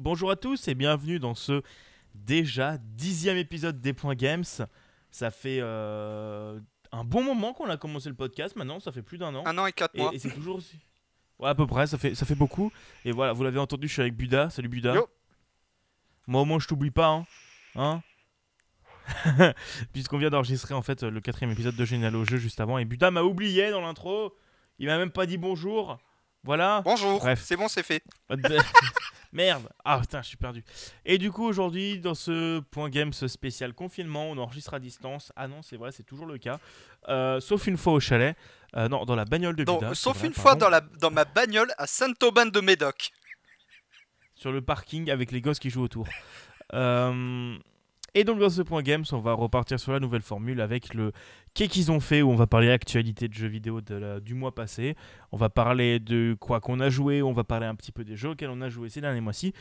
Bonjour à tous et bienvenue dans ce déjà dixième épisode des Points Games. Ça fait euh, un bon moment qu'on a commencé le podcast maintenant, ça fait plus d'un an. Un an et quatre Et, mois. et c'est toujours aussi. Ouais, à peu près, ça fait, ça fait beaucoup. Et voilà, vous l'avez entendu, je suis avec Buda. Salut Buda. Yo. Moi au moins je t'oublie pas, hein. Hein Puisqu'on vient d'enregistrer en fait le quatrième épisode de Génial au jeu juste avant. Et Buda m'a oublié dans l'intro. Il m'a même pas dit bonjour. Voilà. Bonjour, Bref. c'est bon, c'est fait. Merde Ah putain, je suis perdu. Et du coup, aujourd'hui, dans ce point game ce spécial confinement, on enregistre à distance. Ah non, c'est vrai, c'est toujours le cas. Euh, sauf une fois au chalet. Euh, non, dans la bagnole de Buda. c'est sauf vrai, une fois dans, la, dans ma bagnole à Saint-Aubin de Médoc. Sur le parking avec les gosses qui jouent autour. Euh, Et donc, dans ce point games, on va repartir sur la nouvelle formule avec le qu'est-ce qu'ils ont fait, où on va parler actualité de jeux vidéo du mois passé. On va parler de quoi qu'on a joué, on va parler un petit peu des jeux auxquels on a joué ces derniers mois-ci.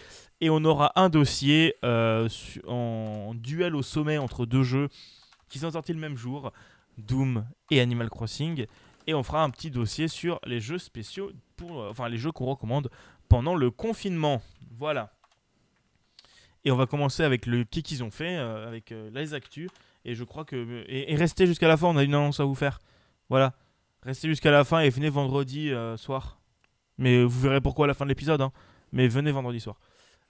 Et on aura un dossier euh, en duel au sommet entre deux jeux qui sont sortis le même jour, Doom et Animal Crossing. Et on fera un petit dossier sur les jeux spéciaux, enfin les jeux qu'on recommande pendant le confinement. Voilà. Et on va commencer avec le qui qu'ils ont fait, euh, avec euh, les actus. Et je crois que. Et, et restez jusqu'à la fin, on a une annonce à vous faire. Voilà. Restez jusqu'à la fin et venez vendredi euh, soir. Mais vous verrez pourquoi à la fin de l'épisode. hein. Mais venez vendredi soir.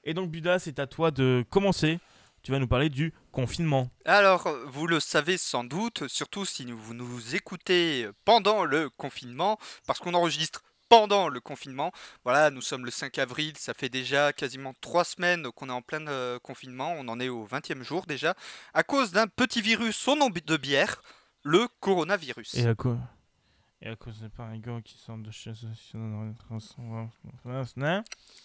Et donc, Buda, c'est à toi de commencer. Tu vas nous parler du confinement. Alors, vous le savez sans doute, surtout si vous nous écoutez pendant le confinement, parce qu'on enregistre pendant le confinement. Voilà, nous sommes le 5 avril, ça fait déjà quasiment trois semaines qu'on est en plein euh, confinement, on en est au 20e jour déjà, à cause d'un petit virus au nom de bière, le coronavirus. Et à quoi Et à cause des parigons qui sortent de chez eux.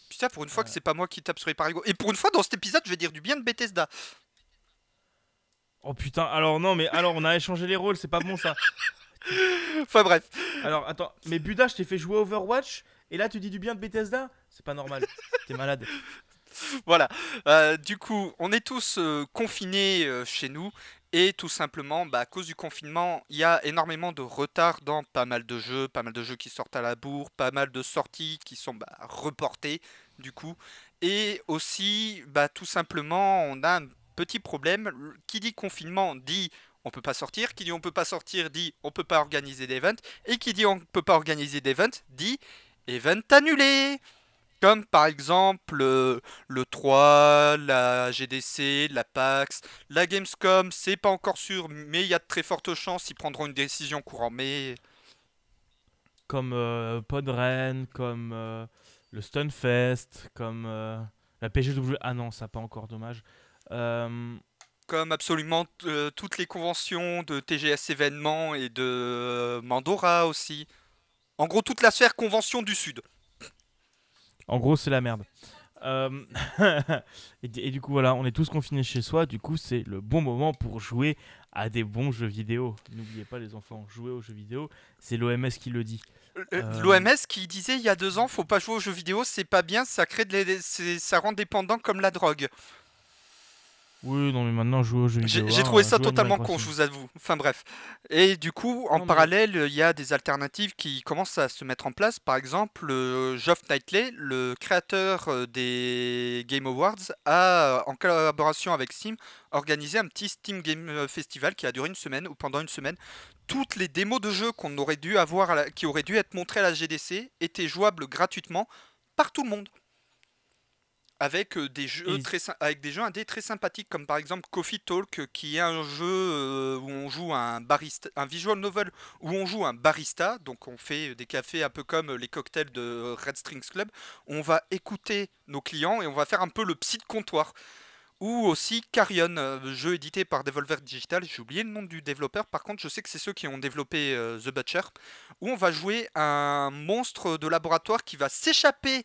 Putain, pour une fois que c'est pas moi qui tape sur les parigots. Et pour une fois, dans cet épisode, je vais dire du bien de Bethesda. Oh putain, alors non, mais alors on a échangé les rôles, c'est pas bon ça. Enfin bref. Alors attends, mais Buda, je t'ai fait jouer Overwatch et là tu dis du bien de Bethesda? C'est pas normal. T'es malade. Voilà. Euh, du coup, on est tous euh, confinés euh, chez nous et tout simplement, bah, à cause du confinement, il y a énormément de retard dans pas mal de jeux, pas mal de jeux qui sortent à la bourre, pas mal de sorties qui sont bah, reportées du coup. Et aussi, bah, tout simplement, on a un petit problème. Qui dit confinement dit on peut pas sortir, qui dit on peut pas sortir dit on peut pas organiser d'event, et qui dit on peut pas organiser d'event dit event annulé. Comme par exemple euh, le 3, la GDC, la PAX, la Gamescom, c'est pas encore sûr, mais il y a de très fortes chances, ils prendront une décision courant mai. Comme euh, Podren, comme euh, le Stunfest, comme euh, la PGW. Ah non, ça pas encore, dommage. Comme absolument euh, toutes les conventions de TGS événements et de euh, Mandora aussi. En gros, toute la sphère convention du Sud. en gros, c'est la merde. Euh, et, et du coup, voilà, on est tous confinés chez soi. Du coup, c'est le bon moment pour jouer à des bons jeux vidéo. N'oubliez pas, les enfants, jouer aux jeux vidéo, c'est l'OMS qui le dit. L'OMS qui disait il y a deux ans, faut pas jouer aux jeux vidéo, c'est pas bien, ça crée de c'est- ça rend dépendant comme la drogue. Oui, non, mais maintenant, jouer aux jeux vidéo. j'ai hein, trouvé ça totalement con, je vous avoue. Enfin bref. Et du coup, en Non, parallèle, il y a des alternatives qui commencent à se mettre en place. Par exemple, euh, Geoff Knightley, le créateur euh, des Game Awards, a, euh, en collaboration avec Steam, organisé un petit Steam Game Festival qui a duré une semaine ou pendant une semaine. Toutes les démos de jeux qu'on aurait dû avoir, la- qui auraient dû être montrées à la GDC, étaient jouables gratuitement par tout le monde. Avec euh, des jeux très avec des jeux indés très sympathiques comme par exemple Coffee Talk qui est un jeu euh, où on joue un barista un visual novel où on joue un barista. Donc on fait des cafés un peu comme les cocktails de Red Strings Club. On va écouter nos clients et on va faire un peu le psy de comptoir. Ou aussi Carrion, euh, jeu édité par Devolver Digital, j'ai oublié le nom du développeur, par contre je sais que c'est ceux qui ont développé euh, The Butcher, où on va jouer un monstre de laboratoire qui va s'échapper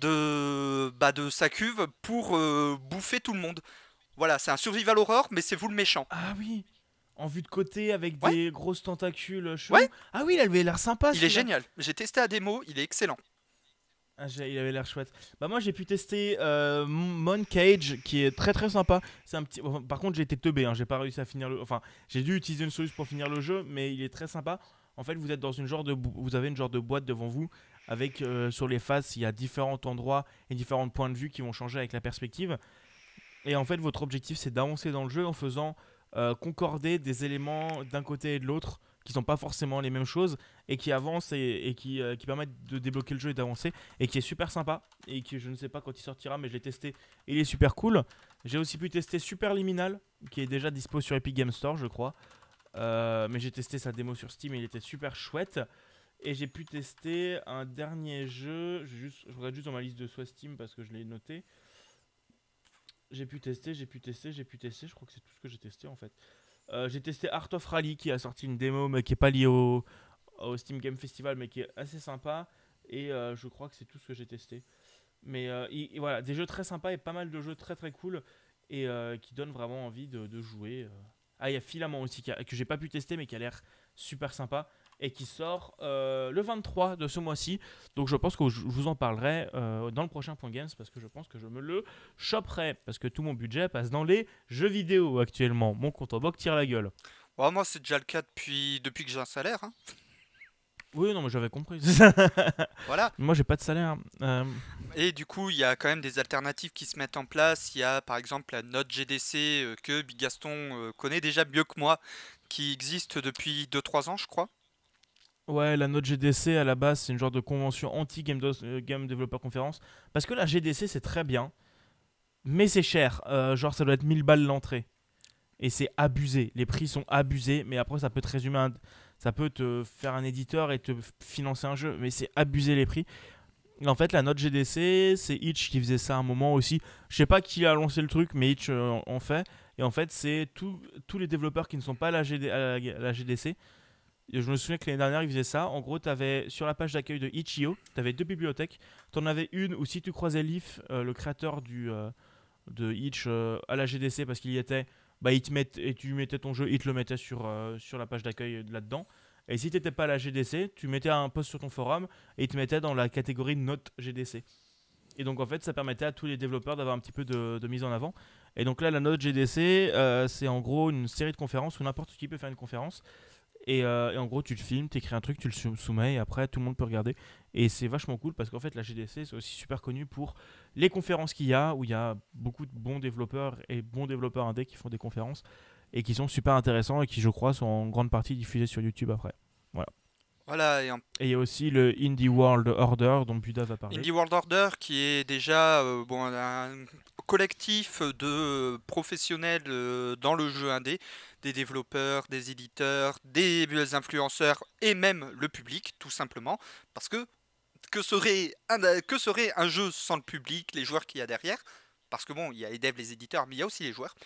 de, bah, de sa cuve pour euh, bouffer tout le monde. Voilà, c'est un survival horror, mais c'est vous le méchant. Ah oui En vue de côté avec Ouais. des grosses tentacules chelous. Ouais. Ah oui, il avait l'air sympa. Il est génial. J'ai testé à démo, il est excellent. Ah, il avait l'air chouette. Bah moi j'ai pu tester euh, Mon Cage qui est très très sympa. C'est un petit. enfin, par contre j'ai été teubé, hein, j'ai pas réussi à finir le. Enfin j'ai dû utiliser une solution pour finir le jeu, mais il est très sympa. En fait vous êtes dans une genre de, vous avez une genre de boîte devant vous avec euh, sur les faces, il y a différents endroits et différents points de vue qui vont changer avec la perspective. Et en fait, votre objectif, c'est d'avancer dans le jeu en faisant euh, concorder des éléments d'un côté et de l'autre qui sont pas forcément les mêmes choses et qui avancent et, qui, euh, qui, permettent de débloquer le jeu et d'avancer et qui est super sympa et qui je ne sais pas quand il sortira mais je l'ai testé il est super cool. J'ai aussi pu tester Superliminal qui est déjà dispo sur Epic Game Store je crois. Mais j'ai testé sa démo sur Steam et il était super chouette et j'ai pu tester un dernier jeu je, regarde juste dans ma liste de soit Steam parce que je l'ai noté j'ai pu tester, j'ai pu tester, j'ai pu tester. Je crois que c'est tout ce que j'ai testé en fait. Euh, j'ai testé Art of Rally qui a sorti une démo mais qui est pas liée au, Steam Game Festival mais qui est assez sympa. Et euh, je crois que c'est tout ce que j'ai testé. Mais euh, voilà, des jeux très sympas et pas mal de jeux très très cool et qui donnent vraiment envie de, jouer. Ah, il y a Filament aussi que j'ai pas pu tester mais qui a l'air super sympa et qui sort euh, le 23 de ce mois-ci. Donc je pense que je vous en parlerai euh, dans le prochain Point Games parce que je pense que je me le choperai parce que tout mon budget passe dans les jeux vidéo actuellement. Mon compte en banque tire la gueule. moi c'est déjà le cas depuis, depuis que j'ai un salaire. Hein. Oui, non, mais j'avais compris. voilà. Moi, j'ai pas de salaire. Euh. Et du coup, il y a quand même des alternatives qui se mettent en place. Il y a par exemple la note GDC que Bigaston connaît déjà mieux que moi, qui existe depuis 2-3 ans, je crois. Ouais, la note GDC à la base, c'est une genre de convention anti-Game euh, Game Developer Conference. Parce que la GDC, c'est très bien, mais c'est cher. Euh, genre, ça doit être 1000 balles l'entrée. Et c'est abusé. Les prix sont abusés, mais après, ça peut te résumer Ça peut te faire un éditeur et te financer un jeu, mais c'est abusé les prix. En fait, la note GDC, c'est Itch qui faisait ça à un moment aussi. Je sais pas qui a lancé le truc, mais Itch euh, en fait. Et en fait, c'est tous les développeurs qui ne sont pas à la GDC je me souviens que l'année dernière, ils faisaient ça. En gros, avais, sur la page d'accueil de Itch.io, tu avais deux bibliothèques. Tu en avais une où si tu croisais Leaf, euh, le créateur du, euh, de Itch euh, à la GDC, parce qu'il y était, bah, te et tu mettais ton jeu, il te le mettait sur, sur la page d'accueil là-dedans. Et si tu n'étais pas à la GDC, tu mettais un post sur ton forum et il te mettait dans la catégorie note GDC. Et donc en fait, ça permettait à tous les développeurs d'avoir un petit peu de, de, mise en avant. Et donc là, la note GDC, c'est en gros une série de conférences où n'importe qui peut faire une conférence. Euh, et, en gros, tu te filmes, tu écris un truc, tu le soumets et après tout le monde peut regarder. Et c'est vachement cool parce qu'en fait, la GDC, c'est aussi super connu pour les conférences qu'il y a où il y a beaucoup de bons développeurs et bons développeurs indés qui font des conférences et qui sont super intéressants et qui, je crois, sont en grande partie diffusés sur YouTube après. Voilà. Voilà, et, il y a aussi le Indie World Order dont Buda va parler. Indie World Order qui est déjà euh, bon, un collectif de professionnels euh, dans le jeu indé des développeurs, des éditeurs, des influenceurs et même le public, tout simplement. Parce que que serait un, que serait un jeu sans le public, les joueurs qu'il y a derrière? Parce que bon, il y a les devs, les éditeurs, mais il y a aussi les joueurs.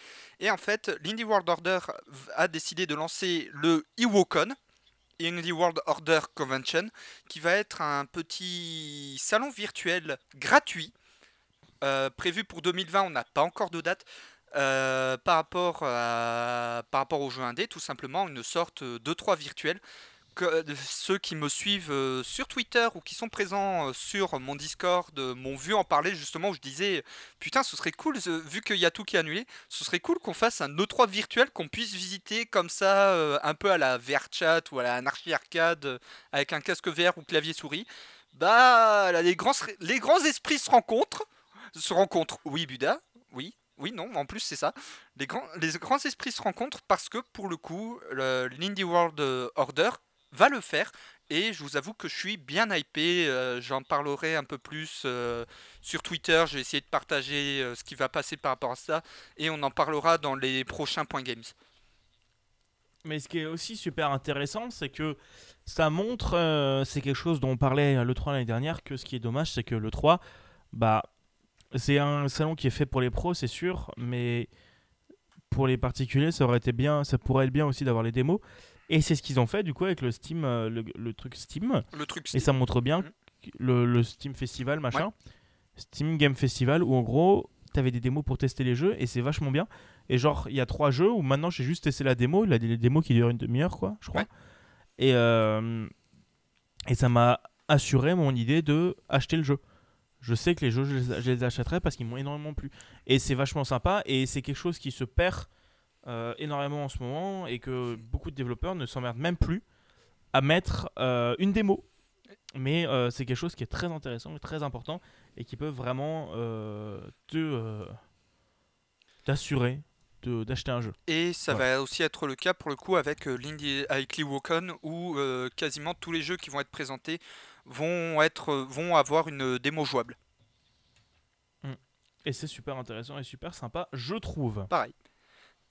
Et en fait, l'Indie World Order a décidé de lancer le IWOCON, Indie World Order Convention, qui va être un petit salon virtuel gratuit, euh, prévu pour 2020, on n'a pas encore de date, euh, par, rapport à, par rapport au jeu indé, tout simplement une sorte de 3 virtuel. Que, ceux qui me suivent euh, sur Twitter ou qui sont présents euh, sur mon Discord m'ont vu en parler justement où je disais putain ce serait cool vu qu'il y a tout qui est annulé ce serait cool qu'on fasse un E3 virtuel qu'on puisse visiter comme ça un peu à la VRChat ou à la Anarchy Arcade avec un casque VR ou clavier souris bah les grands, les grands esprits se rencontrent se rencontrent oui Buda oui oui, non, en plus c'est ça. Les grands, les grands esprits se rencontrent parce que pour le coup, l'Indie World euh, Order va le faire. Et je vous avoue que je suis bien hypé. Euh, j'en parlerai un peu plus euh, sur Twitter. Je vais essayer de partager ce qui va passer par rapport à ça. Et on en parlera dans les prochains points games. Mais ce qui est aussi super intéressant, c'est que ça montre, c'est quelque chose dont on parlait le 3 l'année dernière, que ce qui est dommage, c'est que le 3, bah, c'est un salon qui est fait pour les pros, c'est sûr, mais pour les particuliers, ça aurait été bien, ça pourrait être bien aussi d'avoir les démos. Et c'est ce qu'ils ont fait du coup avec le Steam, euh, le, truc Steam. Le truc Et ça montre bien mhm. le, Steam Festival, machin. Steam Game Festival, où en gros, t'avais des démos pour tester les jeux et c'est vachement bien. Et genre, il y a trois jeux où maintenant j'ai juste testé la démo. Il a des démos qui durent une demi-heure, quoi, je crois. Et, euh, et ça m'a assuré mon idée de acheter le jeu je sais que les jeux, je les, achèterai parce qu'ils m'ont énormément plu. Et c'est vachement sympa, et c'est quelque chose qui se perd euh, énormément en ce moment, et que beaucoup de développeurs ne s'emmerdent même plus à mettre euh, une démo. Mais euh, c'est quelque chose qui est très intéressant et très important, et qui peut vraiment te t'assurer d'acheter un jeu. Et ça va aussi être le cas pour le coup avec euh, l'Indie avec Woken où quasiment tous les jeux qui vont être présentés vont, être, vont avoir une démo jouable. Et c'est super intéressant et super sympa, je trouve. Pareil.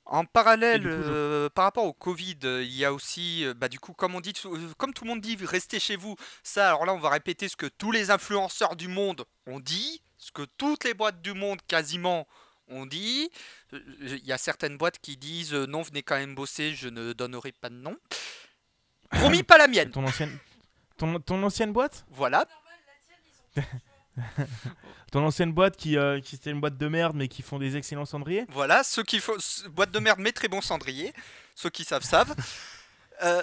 En parallèle, euh, par rapport au Covid, euh, il y a aussi, euh, bah, du coup, comme on dit, comme tout le monde dit, restez chez vous. Ça, alors là, on va répéter ce que tous les influenceurs du monde ont dit, ce que toutes les boîtes du monde quasiment ont dit. Il y a certaines boîtes qui disent non, venez quand même bosser, je ne donnerai pas de nom. Promis, pas la mienne. Ton ancienne, ton, ton ancienne boîte Voilà. ton ancienne boîte qui, euh, qui c'était une boîte de merde mais qui font des excellents cendriers Voilà, ceux qui font boîte de merde mais très bon cendrier, ceux qui savent savent. Euh,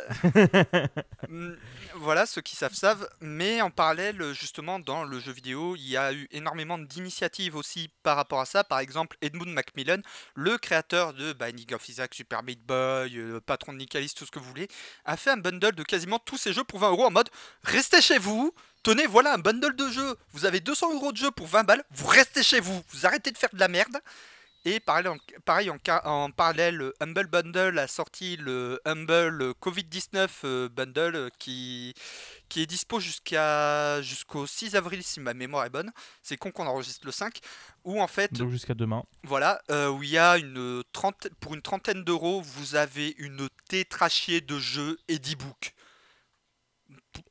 voilà, ceux qui savent savent. Mais en parallèle, justement, dans le jeu vidéo, il y a eu énormément d'initiatives aussi par rapport à ça. Par exemple, Edmund Macmillan, le créateur de bah, Binding of Isaac, Super Meat Boy, le patron de Nicalis, tout ce que vous voulez, a fait un bundle de quasiment tous ces jeux pour 20 euros en mode restez chez vous. Tenez, voilà un bundle de jeux. Vous avez 200 euros de jeux pour 20 balles. Vous restez chez vous. Vous arrêtez de faire de la merde. Et pareil, en, pareil en, en, parallèle, Humble Bundle a sorti le Humble Covid-19 euh, Bundle euh, qui, qui est dispo jusqu'à jusqu'au 6 avril si ma mémoire est bonne. C'est con qu'on enregistre le 5. Où en fait. Donc jusqu'à demain. Voilà, euh, où il y a une trente, pour une trentaine d'euros, vous avez une tétrachier de jeux et d'e-books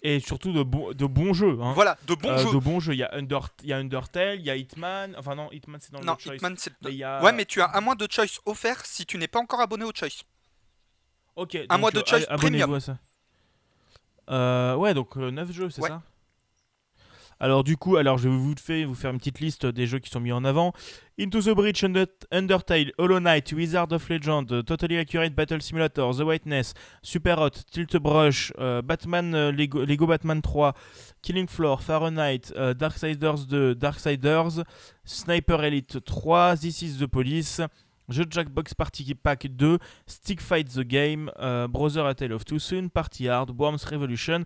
et surtout de, bon, de bons jeux. Hein. Voilà, de bons euh, jeux. De bons jeux. Il y, a Under, y a Undertale, il y a Hitman. Enfin, non, Hitman, c'est dans le Choice. Ouais, mais tu as un mois de Choice offert si tu n'es pas encore abonné au Choice. Ok, un donc, mois de euh, Choice premium. À ça. Euh, ouais, donc 9 jeux, c'est ça? Alors du coup, alors je vais vous, faire, une petite liste des jeux qui sont mis en avant. Into the Bridge, Undertale, Hollow Knight, Wizard of Legend, Totally Accurate Battle Simulator, The Whiteness, Super Hot, Tilt Brush, euh, Batman, euh, Lego, Batman 3, Killing Floor, Fahrenheit, euh, Darksiders 2, Darksiders, Sniper Elite 3, This is the Police, Jeu Jackbox Party Pack 2, Stick Fight the Game, euh, Brother A Tale of Two Soon, Party Hard, Worms Revolution,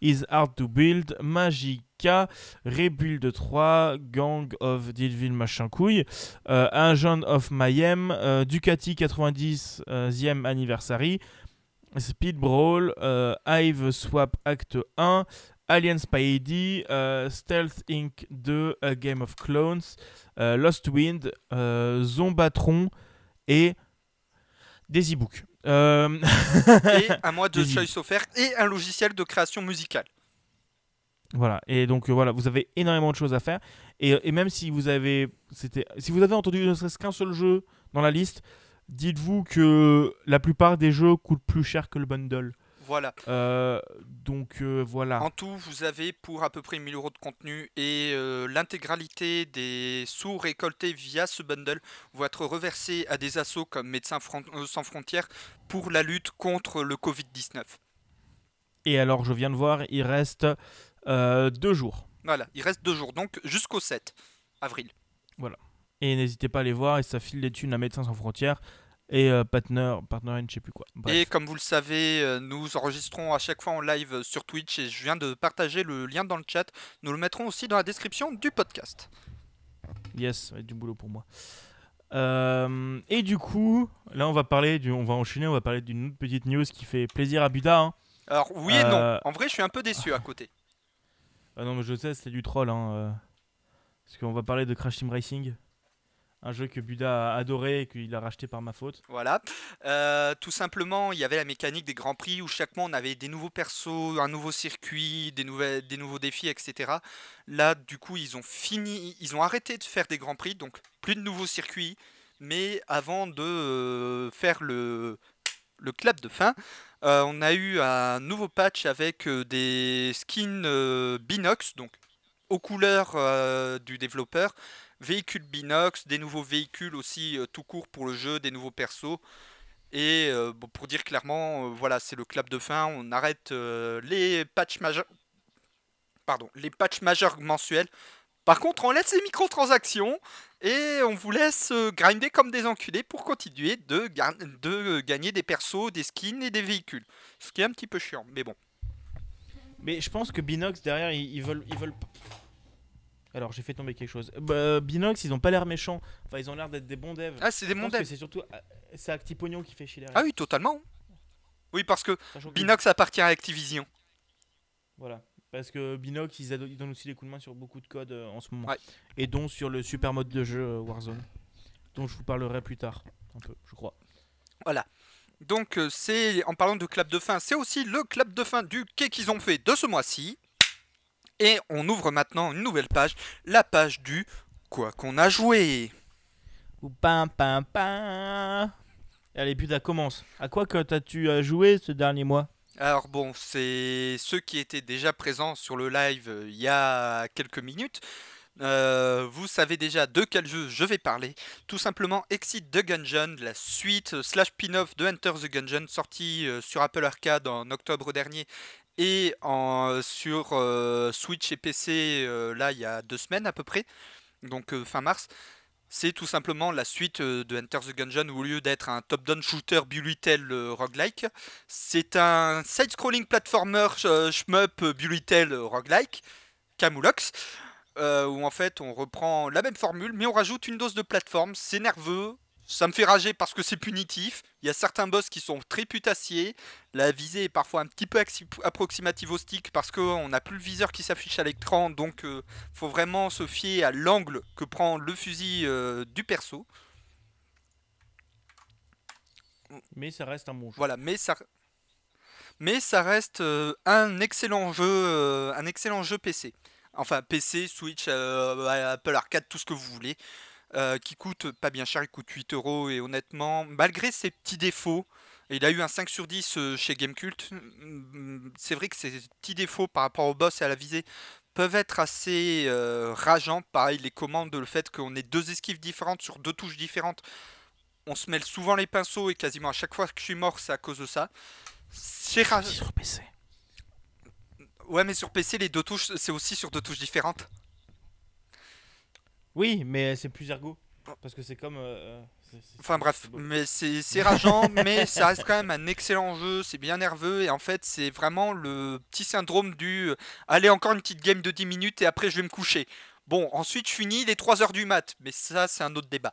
Is Hard to Build, Magica, Rebuild 3, Gang of Dealville Machin Couille, euh, of Mayhem, euh, Ducati 90e Anniversary, Speed Brawl, euh, Hive Swap Act 1, Alien Spidey, euh, Stealth Inc. 2, A Game of Clones, Lost Wind, Zombatron et des e-books. Euh, Et un mois de choice offert et un logiciel de création musicale. Voilà, et donc euh, voilà, vous avez énormément de choses à faire. Et, et même si vous avez, c'était, si vous avez entendu ne serait-ce qu'un seul jeu dans la liste, dites-vous que la plupart des jeux coûtent plus cher que le bundle. Voilà. Euh, donc euh, voilà. En tout, vous avez pour à peu près 1000 euros de contenu et euh, l'intégralité des sous récoltés via ce bundle vont être reversés à des assos comme Médecins sans frontières pour la lutte contre le Covid-19. Et alors, je viens de voir, il reste deux jours. Voilà, il reste deux jours, donc jusqu'au 7 avril. Et n'hésitez pas à les voir, et ça file les thunes à Médecins sans frontières et euh, Partner, Partner je sais plus quoi. Bref. Et comme vous le savez, euh, nous enregistrons à chaque fois en live euh, sur Twitch et je viens de partager le lien dans le chat. Nous le mettrons aussi dans la description du podcast. Yes, ça va être du boulot pour moi. Euh, et du coup, là on va parler, du, on va enchaîner, on va parler d'une autre petite news qui fait plaisir à Buda. hein. Alors oui et non, en vrai je suis un peu déçu à côté. Ah non mais je sais, c'est du troll. Hein, parce qu'on va parler de Crash Team Racing. Un jeu que Buda a adoré et qu'il a racheté par ma faute. Voilà. Euh, tout simplement, il y avait la mécanique des grands prix où chaque mois on avait des nouveaux persos, un nouveau circuit, des, nouvelles, des nouveaux défis, etc. Là, du coup, ils ont fini, ils ont arrêté de faire des grands prix, donc plus de nouveaux circuits. Mais avant de euh, faire le, le clap de fin, euh, on a eu un nouveau patch avec des skins Binox, donc aux couleurs du développeur, véhicules Binox, des nouveaux véhicules aussi euh, tout court pour le jeu, des nouveaux persos. Et euh, pour dire clairement, euh, voilà, c'est le clap de fin. On arrête les patchs majeurs. Pardon, les patchs majeurs mensuels. Par contre, on laisse les microtransactions et on vous laisse grinder comme des enculés pour continuer de, gagner des persos, des skins et des véhicules. Ce qui est un petit peu chiant, mais bon. Mais je pense que Binox derrière ils, ils veulent ils veulent. Alors j'ai fait tomber quelque chose. Bah, Binox ils ont pas l'air méchants. Enfin ils ont l'air d'être des bons devs. Ah, c'est des mondes. que c'est surtout euh, c'est Actipognon qui fait chier derrière. Ah oui, totalement. Oui, parce que Binox appartient à Activision. Voilà. Parce que Binox, ils, donnent aussi des coups de main sur beaucoup de codes euh, en ce moment. Ouais. Et dont sur le super mode de jeu euh, Warzone. Dont je vous parlerai plus tard. Un peu, je crois. Donc euh, c'est en parlant de clap de fin, c'est aussi le clap de fin du quai qu'ils ont fait de ce mois-ci. Et on ouvre maintenant une nouvelle page, la page du quoi qu'on a joué. Ou pam pam pam. Allez, putain, commence. À quoi que t'as-tu euh, joué ce dernier mois? Alors bon, c'est ceux qui étaient déjà présents sur le live euh, il y a quelques minutes. Euh, vous savez déjà de quel jeu je vais parler. Tout simplement Exit the Gungeon, la suite euh, slash pin-off de Enter the Gungeon, sorti sur Apple Arcade en octobre dernier et sur Switch et PC là il y a deux semaines à peu près, donc fin mars. C'est tout simplement la suite de Enter the Gungeon où au lieu d'être un top-down shooter euh, roguelike, c'est un side-scrolling platformer shmup euh, roguelike, Camoulox, euh, où en fait on reprend la même formule mais on rajoute une dose de plateforme, c'est nerveux, ça me fait rager parce que c'est punitif, il y a certains boss qui sont très putassiers, la visée est parfois un petit peu approximative au stick parce qu'on n'a plus le viseur qui s'affiche à l'écran donc euh, faut vraiment se fier à l'angle que prend le fusil euh, du perso. Mais ça reste un bon jeu. Voilà, mais ça, mais ça reste euh, un excellent jeu, euh, un excellent jeu PC. Enfin, PC, Switch, Apple Arcade, tout ce que vous voulez, euh, qui coûte pas bien cher, il coûte 8 euros et honnêtement, malgré ses petits défauts, il a eu un 5 sur 10 euh, chez Gamecult. mm, C'est vrai que ces petits défauts par rapport au boss et à la visée peuvent être assez euh, rageants. Pareil, les commandes, le fait qu'on ait deux esquives différentes sur deux touches différentes, on se mêle souvent les pinceaux et quasiment à chaque fois que je suis mort, c'est à cause de ça. C'est rageant. Ouais, mais sur PC, les deux touches, c'est aussi sur deux touches différentes. Oui, mais c'est plus ergo. Parce que c'est comme. euh, c'est- Enfin bref, mais c'est rageant, mais ça reste quand même un excellent jeu, c'est bien nerveux, et en fait c'est vraiment le petit syndrome du euh, allez encore une petite game de 10 minutes et après je vais me coucher. Bon, ensuite je finis les 3 heures du mat, mais ça c'est un autre débat.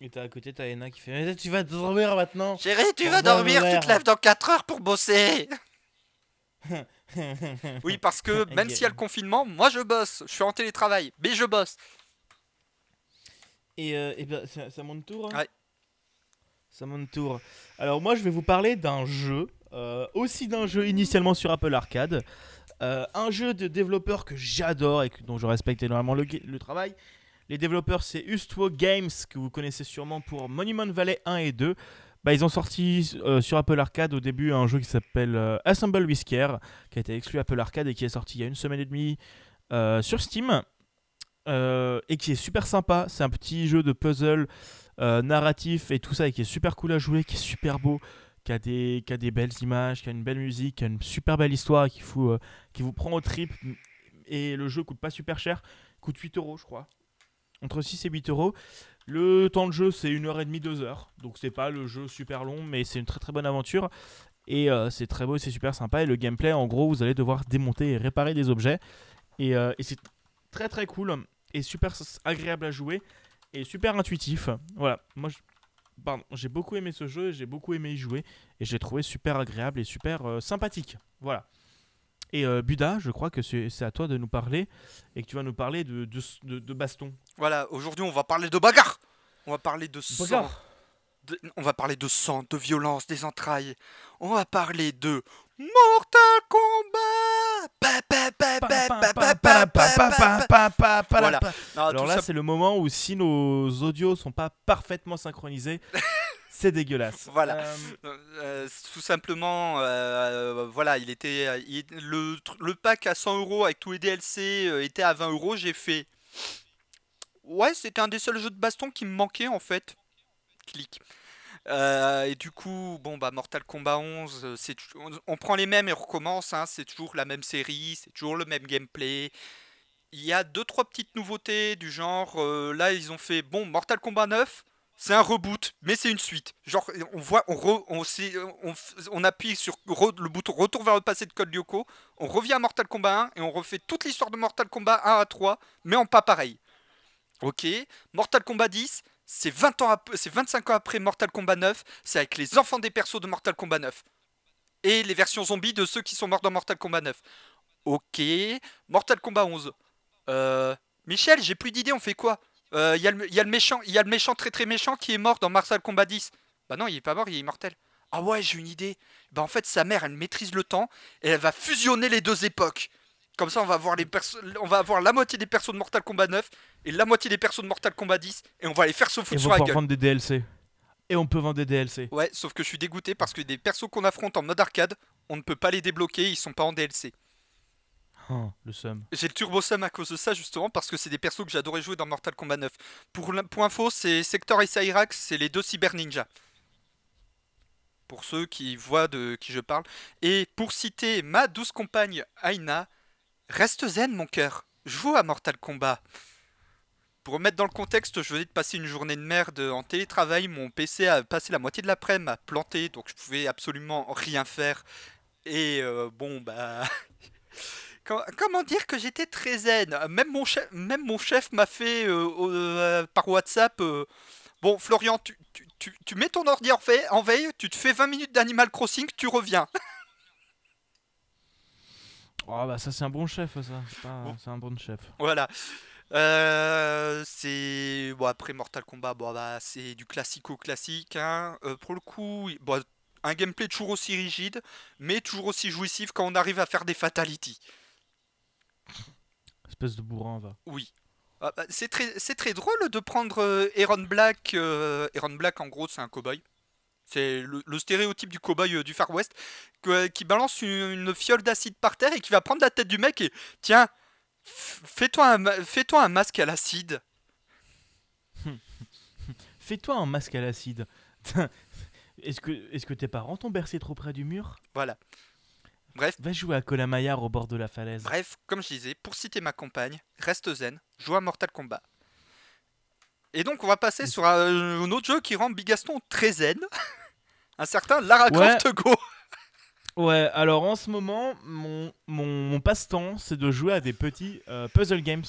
Et t'as à côté, t'as Ena qui fait Mais Tu vas dormir maintenant Chérie, tu vas dormir, tu te lèves dans 4 heures pour bosser Oui, parce que même s'il y a le confinement, moi je bosse, je suis en télétravail, mais je bosse. Et, euh, et ben, c'est c'est à mon tour. hein Ouais. C'est à mon tour. Alors moi, je vais vous parler d'un jeu, euh, aussi d'un jeu initialement sur Apple Arcade, Euh, un jeu de développeurs que j'adore et que- dont je respecte énormément le, le travail. Les développeurs, c'est Ustwo Games, que vous connaissez sûrement pour Monument Valley 1 et 2. Bah, ils ont sorti euh, sur Apple Arcade au début un jeu qui s'appelle euh, Assemble Whisker, qui a été exclu Apple Arcade et qui est sorti il y a une semaine et demie euh, sur Steam. Et qui est super sympa. C'est un petit jeu de puzzle narratif et tout ça, et qui est super cool à jouer, qui est super beau, qui a des, belles images, qui a une belle musique, qui a une super belle histoire, qui vous prend au trip. Et le jeu coûte pas super cher, coûte 8 euros, je crois. Entre 6 et 8 euros. Le temps de jeu, c'est 1h30, 2 heures. Donc, c'est pas le jeu super long, mais c'est une très très bonne aventure. Et euh, c'est très beau, c'est super sympa. Et le gameplay, en gros, vous allez devoir démonter et réparer des objets. Et, euh, c'est très très cool et super agréable à jouer et super intuitif. Voilà, moi pardon, j'ai beaucoup aimé ce jeu, j'ai beaucoup aimé y jouer et j'ai trouvé super agréable et super euh, sympathique. Voilà. Et euh, Buda, je crois que c'est à toi de nous parler et que tu vas nous parler de, de, de, de baston. Voilà, aujourd'hui on va parler de bagarre. On va parler de sang. on va parler de sang, de violence, des entrailles. On va parler de Mortal Kombat. Alors là, c'est le moment où si nos audios sont pas parfaitement synchronisés, c'est dégueulasse. Voilà. Euh, Euh, tout simplement, euh, voilà, il était euh, il- le, le pack à 100 euros avec tous les DLC euh, était à 20 euros. J'ai fait, ouais, c'était un des seuls jeux de baston qui me manquait en fait. Clic. Euh, et du coup, bon, bah, Mortal Kombat 11, euh, c'est, on, on prend les mêmes et on recommence. hein, c'est toujours la même série, c'est toujours le même gameplay. Il y a deux trois petites nouveautés du genre. euh, là, ils ont fait bon Mortal Kombat 9. C'est un reboot, mais c'est une suite. Genre, on voit, on, re- on, on, appuie sur le bouton retour vers le passé de Code Lyoko, on revient à Mortal Kombat 1 et on refait toute l'histoire de Mortal Kombat 1 à 3, mais en pas pareil. Ok, Mortal Kombat 10, c'est 20 ans ap- c'est 25 ans après Mortal Kombat 9, c'est avec les enfants des persos de Mortal Kombat 9. Et les versions zombies de ceux qui sont morts dans Mortal Kombat 9. Ok, Mortal Kombat 11. Euh, Michel, j'ai plus d'idées, on fait quoi? Il y, a le- y a le méchant, il y a le méchant très très méchant qui est mort dans Mortal Kombat 10. Bah non, il est pas mort, il est immortel. Ah ouais, j'ai une idée. Bah en fait, sa mère, elle maîtrise le temps et elle va fusionner les deux époques. Comme ça, on va avoir les on va avoir la moitié des persos de Mortal Kombat 9 et la moitié des persos de Mortal Kombat 10 et on va les faire se Et foutre on sur la gueule. vendre des DLC. Et on peut vendre des DLC. Ouais, sauf que je suis dégoûté parce que des persos qu'on affronte en mode arcade, on ne peut pas les débloquer, ils sont pas en DLC. Oh, le seum. J'ai le Turbo Sum à cause de ça justement parce que c'est des persos que j'adorais jouer dans Mortal Kombat 9. Pour, pour info, c'est Sector et Cyrax, c'est les deux cyber ninjas. Pour ceux qui voient de qui je parle. Et pour citer ma douce compagne Aina, reste zen mon cœur, joue à Mortal Kombat. Pour remettre dans le contexte, je venais de passer une journée de merde en télétravail, mon PC a passé la moitié de l'après-midi à planter, donc je pouvais absolument rien faire. Et euh, bon bah... Com- Comment dire que j'étais très zen? Même mon chef, même mon chef m'a fait euh, euh, par WhatsApp. euh, bon, Florian, tu, tu, tu- tu mets ton ordi en, veille, tu te fais 20 minutes d'Animal Crossing, tu reviens. Oh bah ça c'est un bon chef ça. C'est Bon. Un bon chef. voilà. Euh, c'est bon après Mortal Kombat, bon bah c'est du classico classique. Hein. Euh, pour le coup, bon, un gameplay toujours aussi rigide, mais toujours aussi jouissif quand on arrive à faire des fatalities. Espèce de bourrin va. Oui. Ah, bah, c'est très, c'est très drôle de prendre euh, Aaron Black. euh, Aaron Black, en gros, c'est un cowboy. C'est le, le stéréotype du cowboy euh, du Far West que- qui balance une, une fiole d'acide par terre et qui va prendre la tête du mec et tiens, fais-toi un, fais-toi un masque à l'acide. Fais-toi un masque à l'acide. Est-ce que, est que tes parents t'ont bercé trop près du mur? Voilà. Bref, Va jouer à Colamaillard au bord de la falaise. bref, comme je disais, pour citer ma compagne, reste zen, joue à Mortal Kombat. Et donc, on va passer sur un, un autre jeu qui rend Bigaston très zen. un certain Lara Ouais. Croft Go. Ouais, alors en ce moment, mon, mon, mon passe-temps, c'est de jouer à des petits euh, puzzle games.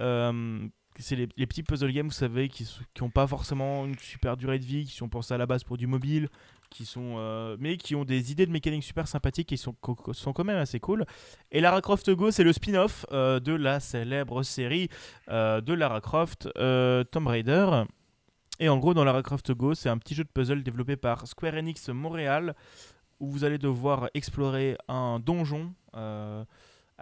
Euh, c'est les, petits puzzle games, vous savez, qui n'ont pas forcément une super durée de vie, qui sont pensés à la base pour du mobile, qui sont, euh, mais qui ont des idées de mécanique super sympathiques et sont, sont quand même assez cool. Et Lara Croft Go, c'est le spin-off euh, de la célèbre série euh, de Lara Croft, Tomb Raider. Et en gros, dans Lara Croft Go, c'est un petit jeu de puzzle développé par Square Enix Montréal où vous allez devoir explorer un donjon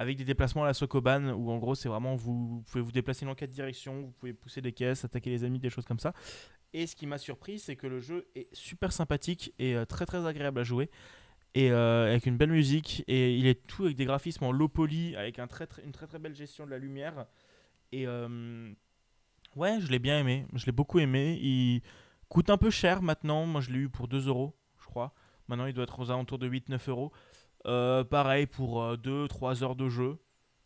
avec des déplacements à la Sokoban, où en gros c'est vraiment vous, pouvez vous déplacer dans quatre directions, vous pouvez pousser des caisses, attaquer les ennemis, des choses comme ça. Et ce qui m'a surpris, c'est que le jeu est super sympathique et euh, très très agréable à jouer. Et euh, avec une belle musique, et il est tout avec des graphismes en low poly, avec une très très belle gestion de la lumière. Et euh, ouais, je l'ai bien aimé, je l'ai beaucoup aimé. Il coûte un peu cher maintenant, moi je l'ai eu pour 2 euros, je crois. Maintenant, il doit être aux alentours de 8-9 euros. Euh, pareil pour 2-3 heures de jeu.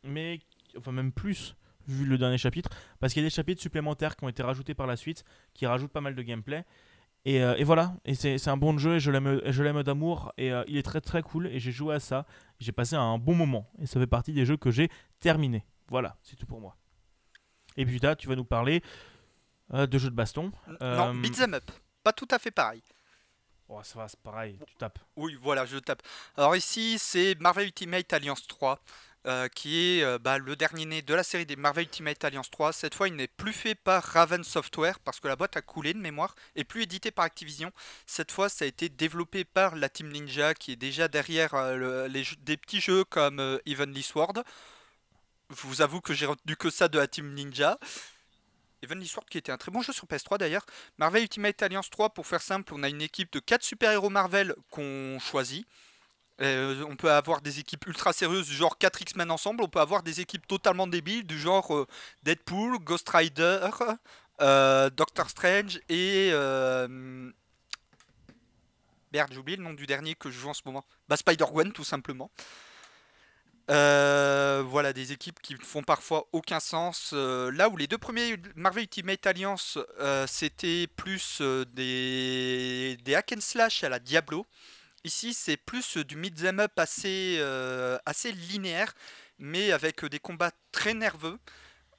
Mais, enfin, même plus, vu le dernier chapitre. Parce qu'il y a des chapitres supplémentaires qui ont été rajoutés par la suite, qui rajoutent pas mal de gameplay. Et, euh, et voilà, et c'est un bon jeu, et je l'aime d'amour. Et euh, il est très très cool, et j'ai joué à ça. J'ai passé un bon moment. Et ça fait partie des jeux que j'ai terminés. Voilà, c'est tout pour moi. Et puis là, tu vas nous parler euh, de jeux de baston. Non, Euh, beat'em up. Pas tout à fait pareil. Oh, ça va, c'est pareil, tu tapes. Oui, voilà, je tape. Alors ici, c'est Marvel Ultimate Alliance 3, euh, qui est euh, bah, le dernier né de la série des Marvel Ultimate Alliance 3. Cette fois, il n'est plus fait par Raven Software, parce que la boîte a coulé de mémoire, et plus édité par Activision. Cette fois, ça a été développé par la Team Ninja, qui est déjà derrière euh, le- les des petits jeux comme Evenly Sword. Je vous avoue que j'ai retenu que ça de la Team Ninja. Evenly Sword qui était un très bon jeu sur PS3 d'ailleurs. Marvel Ultimate Alliance 3, pour faire simple, on a une équipe de 4 super-héros Marvel qu'on choisit. Euh, on peut avoir des équipes ultra sérieuses du genre 4 X-Men ensemble, on peut avoir des équipes totalement débiles du genre euh, Deadpool, Ghost Rider, euh, Doctor Strange et, Merde, j'ai oublié le nom du dernier que je joue en ce moment. Bah, Spider-Gwen, tout simplement. Euh, voilà, des équipes qui font parfois aucun sens. Euh, là où les deux premiers Marvel Ultimate Alliance, euh, c'était plus des, hack and slash à la Diablo. Ici, c'est plus du mid them up assez, assez linéaire, mais avec des combats très nerveux.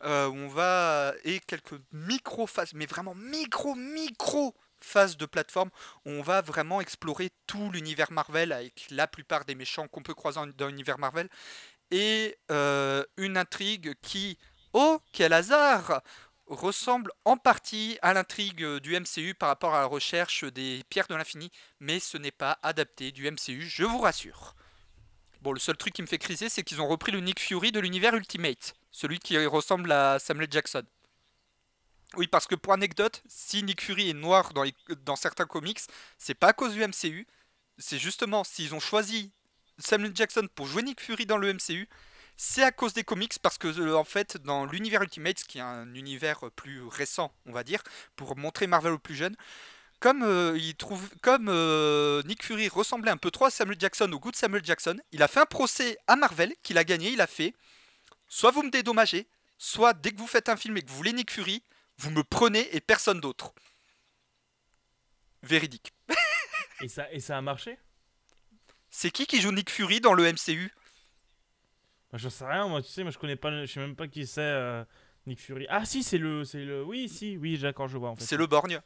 on va et quelques micro phases, mais vraiment micro micro phase de plateforme où on va vraiment explorer tout l'univers Marvel avec la plupart des méchants qu'on peut croiser dans l'univers Marvel et euh, une intrigue qui, oh quel hasard, ressemble en partie à l'intrigue du MCU par rapport à la recherche des pierres de l'infini, mais ce n'est pas adapté du MCU, je vous rassure. Bon, le seul truc qui me fait criser, c'est qu'ils ont repris le Nick Fury de l'univers Ultimate, celui qui ressemble à Samuel Jackson. Oui, parce que pour anecdote, si Nick Fury est noir dans, dans certains comics, c'est pas à cause du MCU. C'est justement s'ils ont choisi Samuel Jackson pour jouer Nick Fury dans le MCU, c'est à cause des comics parce que euh, en fait dans l'univers Ultimate, qui est un univers plus récent, on va dire, pour montrer Marvel aux plus jeunes, comme euh, il trouve, comme euh, Nick Fury ressemblait un peu trop à Samuel Jackson au goût de Samuel Jackson, il a fait un procès à Marvel qu'il a gagné. Il a fait soit vous me dédommagez, soit dès que vous faites un film et que vous voulez Nick Fury, vous me prenez et personne d'autre. Véridique. et, ça, et ça a marché? C'est qui qui joue Nick Fury dans le MCU bah, Je sais rien, moi, tu sais, moi je connais pas, je sais même pas qui c'est euh, Nick Fury. Ah si, c'est le, c'est le, oui, si, oui, d'accord, je vois en fait. C'est le Borgne.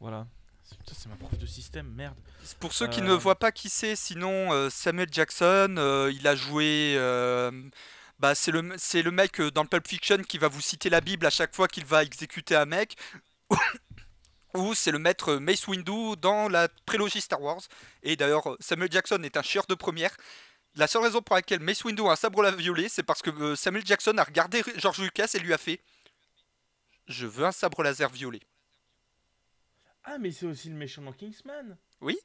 Voilà. C'est ma prof de système, merde. Pour ceux qui ne euh. voient pas qui c'est, sinon euh, Samuel Jackson, il a joué bah, c'est le, c'est le mec euh, dans le Pulp Fiction qui va vous citer la Bible à chaque fois qu'il va exécuter un mec. Ou c'est le maître Mace Windu dans la prélogie Star Wars. Et d'ailleurs, Samuel Jackson est un chieur de première. La seule raison pour laquelle Mace Windu a un sabre laser violet, c'est parce que euh, Samuel Jackson a regardé George Lucas et lui a fait Je veux un sabre laser violet. Ah, mais c'est aussi le méchant dans Kingsman? Oui.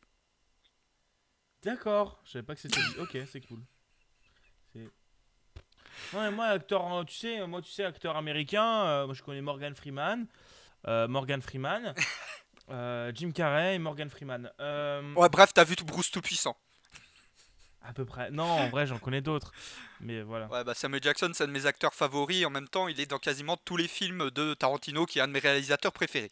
D'accord, je savais pas que c'était. ok, c'est cool. Moi, acteur, euh, tu sais, moi, tu sais, acteur américain, euh, moi, je connais Morgan Freeman, euh, Morgan Freeman, Jim Carrey et Morgan Freeman. Ouais, bref, t'as vu tout Bruce tout puissant. À peu près. Non, en vrai, j'en connais d'autres. Mais voilà. Ouais, bah Samuel Jackson, c'est un de mes acteurs favoris. En même temps, il est dans quasiment tous les films de Tarantino, qui est un de mes réalisateurs préférés.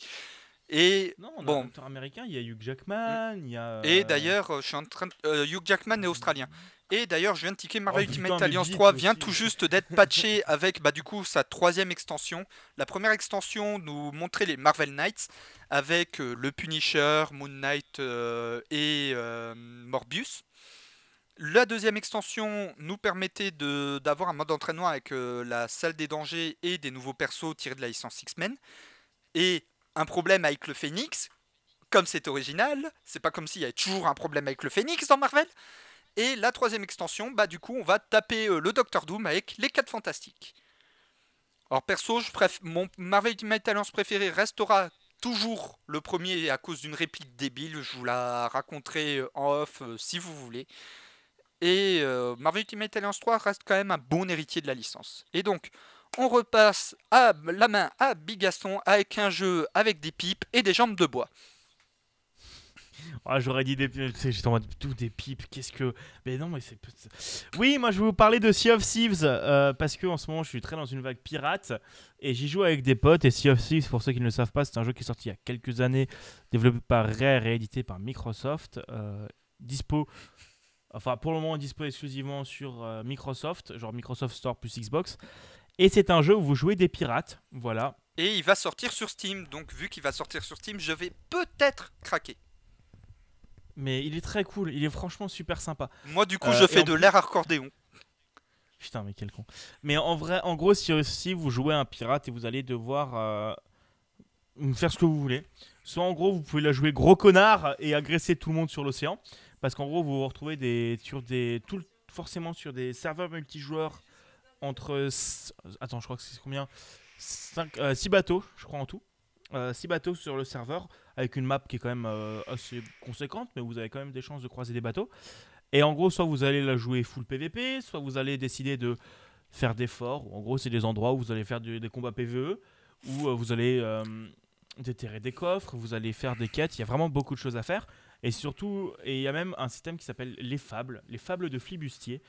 Et non, on bon. acteur américain, il y a Hugh Jackman, il y a. Et d'ailleurs, je suis en train. Hugh Jackman est australien. Et d'ailleurs, je viens de ticker Marvel oh, Ultimate Alliance 3 vient tout juste d'être patché avec bah, du coup sa troisième extension. La première extension nous montrait les Marvel Knights avec euh, le Punisher, Moon Knight euh, et euh, Morbius. La deuxième extension nous permettait d'avoir un mode d'entraînement avec la salle des dangers et des nouveaux persos tirés de la licence X-Men. Et un problème avec le Phoenix, comme c'est original, c'est pas comme s'il y avait toujours un problème avec le Phoenix dans Marvel. Et la troisième extension, bah du coup, on va taper euh, le Docteur Doom avec les 4 fantastiques. Alors perso, mon Marvel Ultimate Alliance préféré restera toujours le premier à cause d'une réplique débile. Je vous la raconterai euh, en off euh, si vous voulez. Et Marvel Ultimate Alliance 3 reste quand même un bon héritier de la licence. Et donc, on repasse à la main à Bigaston avec un jeu avec des pipes et des jambes de bois. Ah, j'aurais dit des j'étais en tout des pipes, qu'est-ce que. Mais non, mais c'est. Oui, moi je vais vous parler de Sea of Thieves euh, parce que en ce moment je suis très dans une vague pirate et j'y joue avec des potes. Et Sea of Thieves, pour ceux qui ne le savent pas, c'est un jeu qui est sorti il y a quelques années, développé par Rare et édité par Microsoft. Euh, dispo. Enfin, pour le moment, dispo exclusivement sur euh, Microsoft, genre Microsoft Store plus Xbox. Et c'est un jeu où vous jouez des pirates, voilà. Et il va sortir sur Steam, donc vu qu'il va sortir sur Steam, je vais peut-être craquer mais il est très cool, il est franchement super sympa. Moi, du coup, je euh, fais de l'air accordéon. Putain, mais quel con. Mais en vrai, en gros, si, si vous jouez un pirate et vous allez devoir euh, faire ce que vous voulez, soit en gros, vous pouvez la jouer gros connard et agresser tout le monde sur l'océan, parce qu'en gros, vous vous retrouvez des, sur des, tout, forcément sur des serveurs multijoueurs entre. Attends, je crois que c'est combien? 6 euh, bateaux, je crois en tout. 6 bateaux sur le serveur avec une map qui est quand même euh, assez conséquente, mais vous avez quand même des chances de croiser des bateaux. Et en gros, soit vous allez la jouer full PVP, soit vous allez décider de faire des forts. En gros, c'est des endroits où vous allez faire des combats PVE, où euh, vous allez euh, déterrer des coffres, vous allez faire des quêtes. Il y a vraiment beaucoup de choses à faire. Et surtout, et il y a même un système qui s'appelle les fables, les fables de flibustier.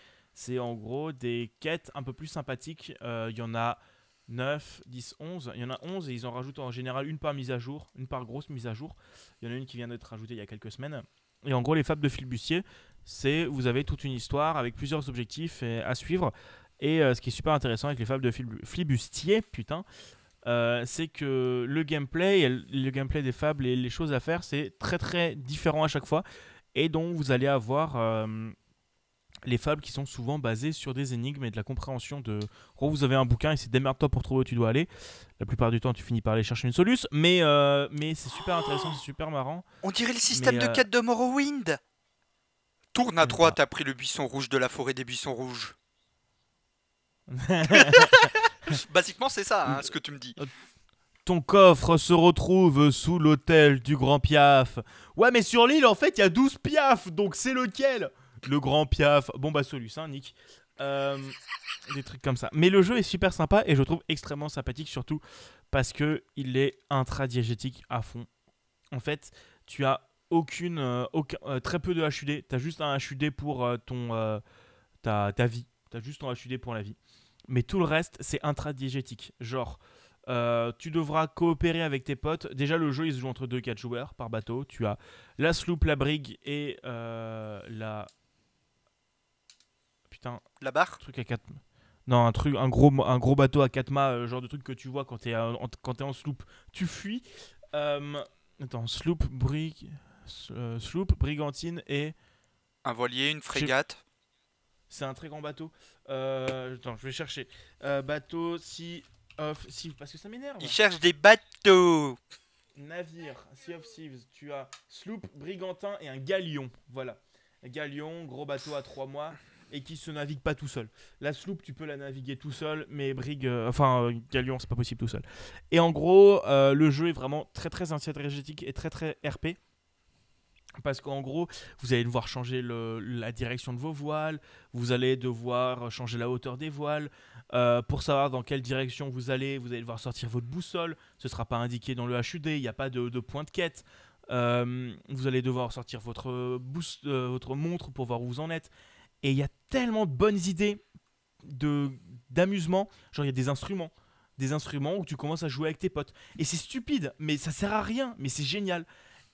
C'est en gros des quêtes un peu plus sympathiques. Euh, Il y en a 9, 10, 11. Il y en a 11 et ils en rajoutent en général une par mise à jour, une par grosse mise à jour. Il y en a une qui vient d'être rajoutée il y a quelques semaines. Et en gros, les fables de flibustier, c'est vous avez toute une histoire avec plusieurs objectifs à suivre. Et euh, ce qui est super intéressant avec les fables de Flib- flibustier, putain, euh, c'est que le gameplay, le gameplay des fables et les choses à faire, c'est très très différent à chaque fois. Et donc vous allez avoir euh, les fables qui sont souvent basées sur des énigmes et de la compréhension de. Gros, vous avez un bouquin et c'est démerde-toi pour trouver où tu dois aller. La plupart du temps, tu finis par aller chercher une soluce, mais, euh, mais c'est super intéressant, c'est super marrant. On dirait le système Mais, de euh, quête de Morrowind. Tourne à droite après le buisson rouge de la forêt des buissons rouges. Basiquement, c'est ça, hein, ce que tu me dis. Ton coffre se retrouve sous l'hôtel du Grand Piaf. Ouais, mais sur l'île, en fait, il y a 12 Piaf, donc c'est lequel? Le Grand Piaf. Bon, bah, celui hein, Nick. Euh, des trucs comme ça. Mais le jeu est super sympa et je trouve extrêmement sympathique, surtout parce que il est intradiégétique à fond. En fait, tu as aucune, euh, euh, très peu de HUD. Tu as juste un HUD pour ton, ta, ta vie. Tu as juste ton HUD pour la vie. Mais tout le reste, c'est intradiégétique. Genre, tu devras coopérer avec tes potes. Déjà, le jeu, il se joue entre 2-4 joueurs par bateau. Tu as la sloop, la brigue et la. Putain, La barre truc à 4 Non, un, truc, un, gros, un gros bateau à 4 mâts, euh, genre de truc que tu vois quand t'es en, quand t'es en sloop. Tu fuis. Euh, attends, sloop, brigue. euh, sloop, brigantine et. Un voilier, une frégate. C'est un très grand bateau. Euh, attends, je vais chercher. Bateau, si. Off, si, parce que ça m'énerve. Il cherche des bateaux. Navire, Sea of Thieves, tu as sloop, brigantin et un galion. Voilà. Un galion, gros bateau à 3 mois et qui se navigue pas tout seul. La sloop, tu peux la naviguer tout seul, mais brigue, euh, enfin, euh, galion, c'est pas possible tout seul. Et en gros, euh, le jeu est vraiment très très intradiégétique et très très RP. Parce qu'en gros, vous allez devoir changer la direction de vos voiles, vous allez devoir changer la hauteur des voiles. Euh, pour savoir dans quelle direction vous allez, vous allez devoir sortir votre boussole. Ce ne sera pas indiqué dans le HUD, il n'y a pas de, point de quête. Vous allez devoir sortir votre, votre montre pour voir où vous en êtes. Et il y a tellement de bonnes idées de d'amusement. Genre, il y a des instruments. Des instruments où tu commences à jouer avec tes potes. Et c'est stupide, mais ça sert à rien. Mais c'est génial.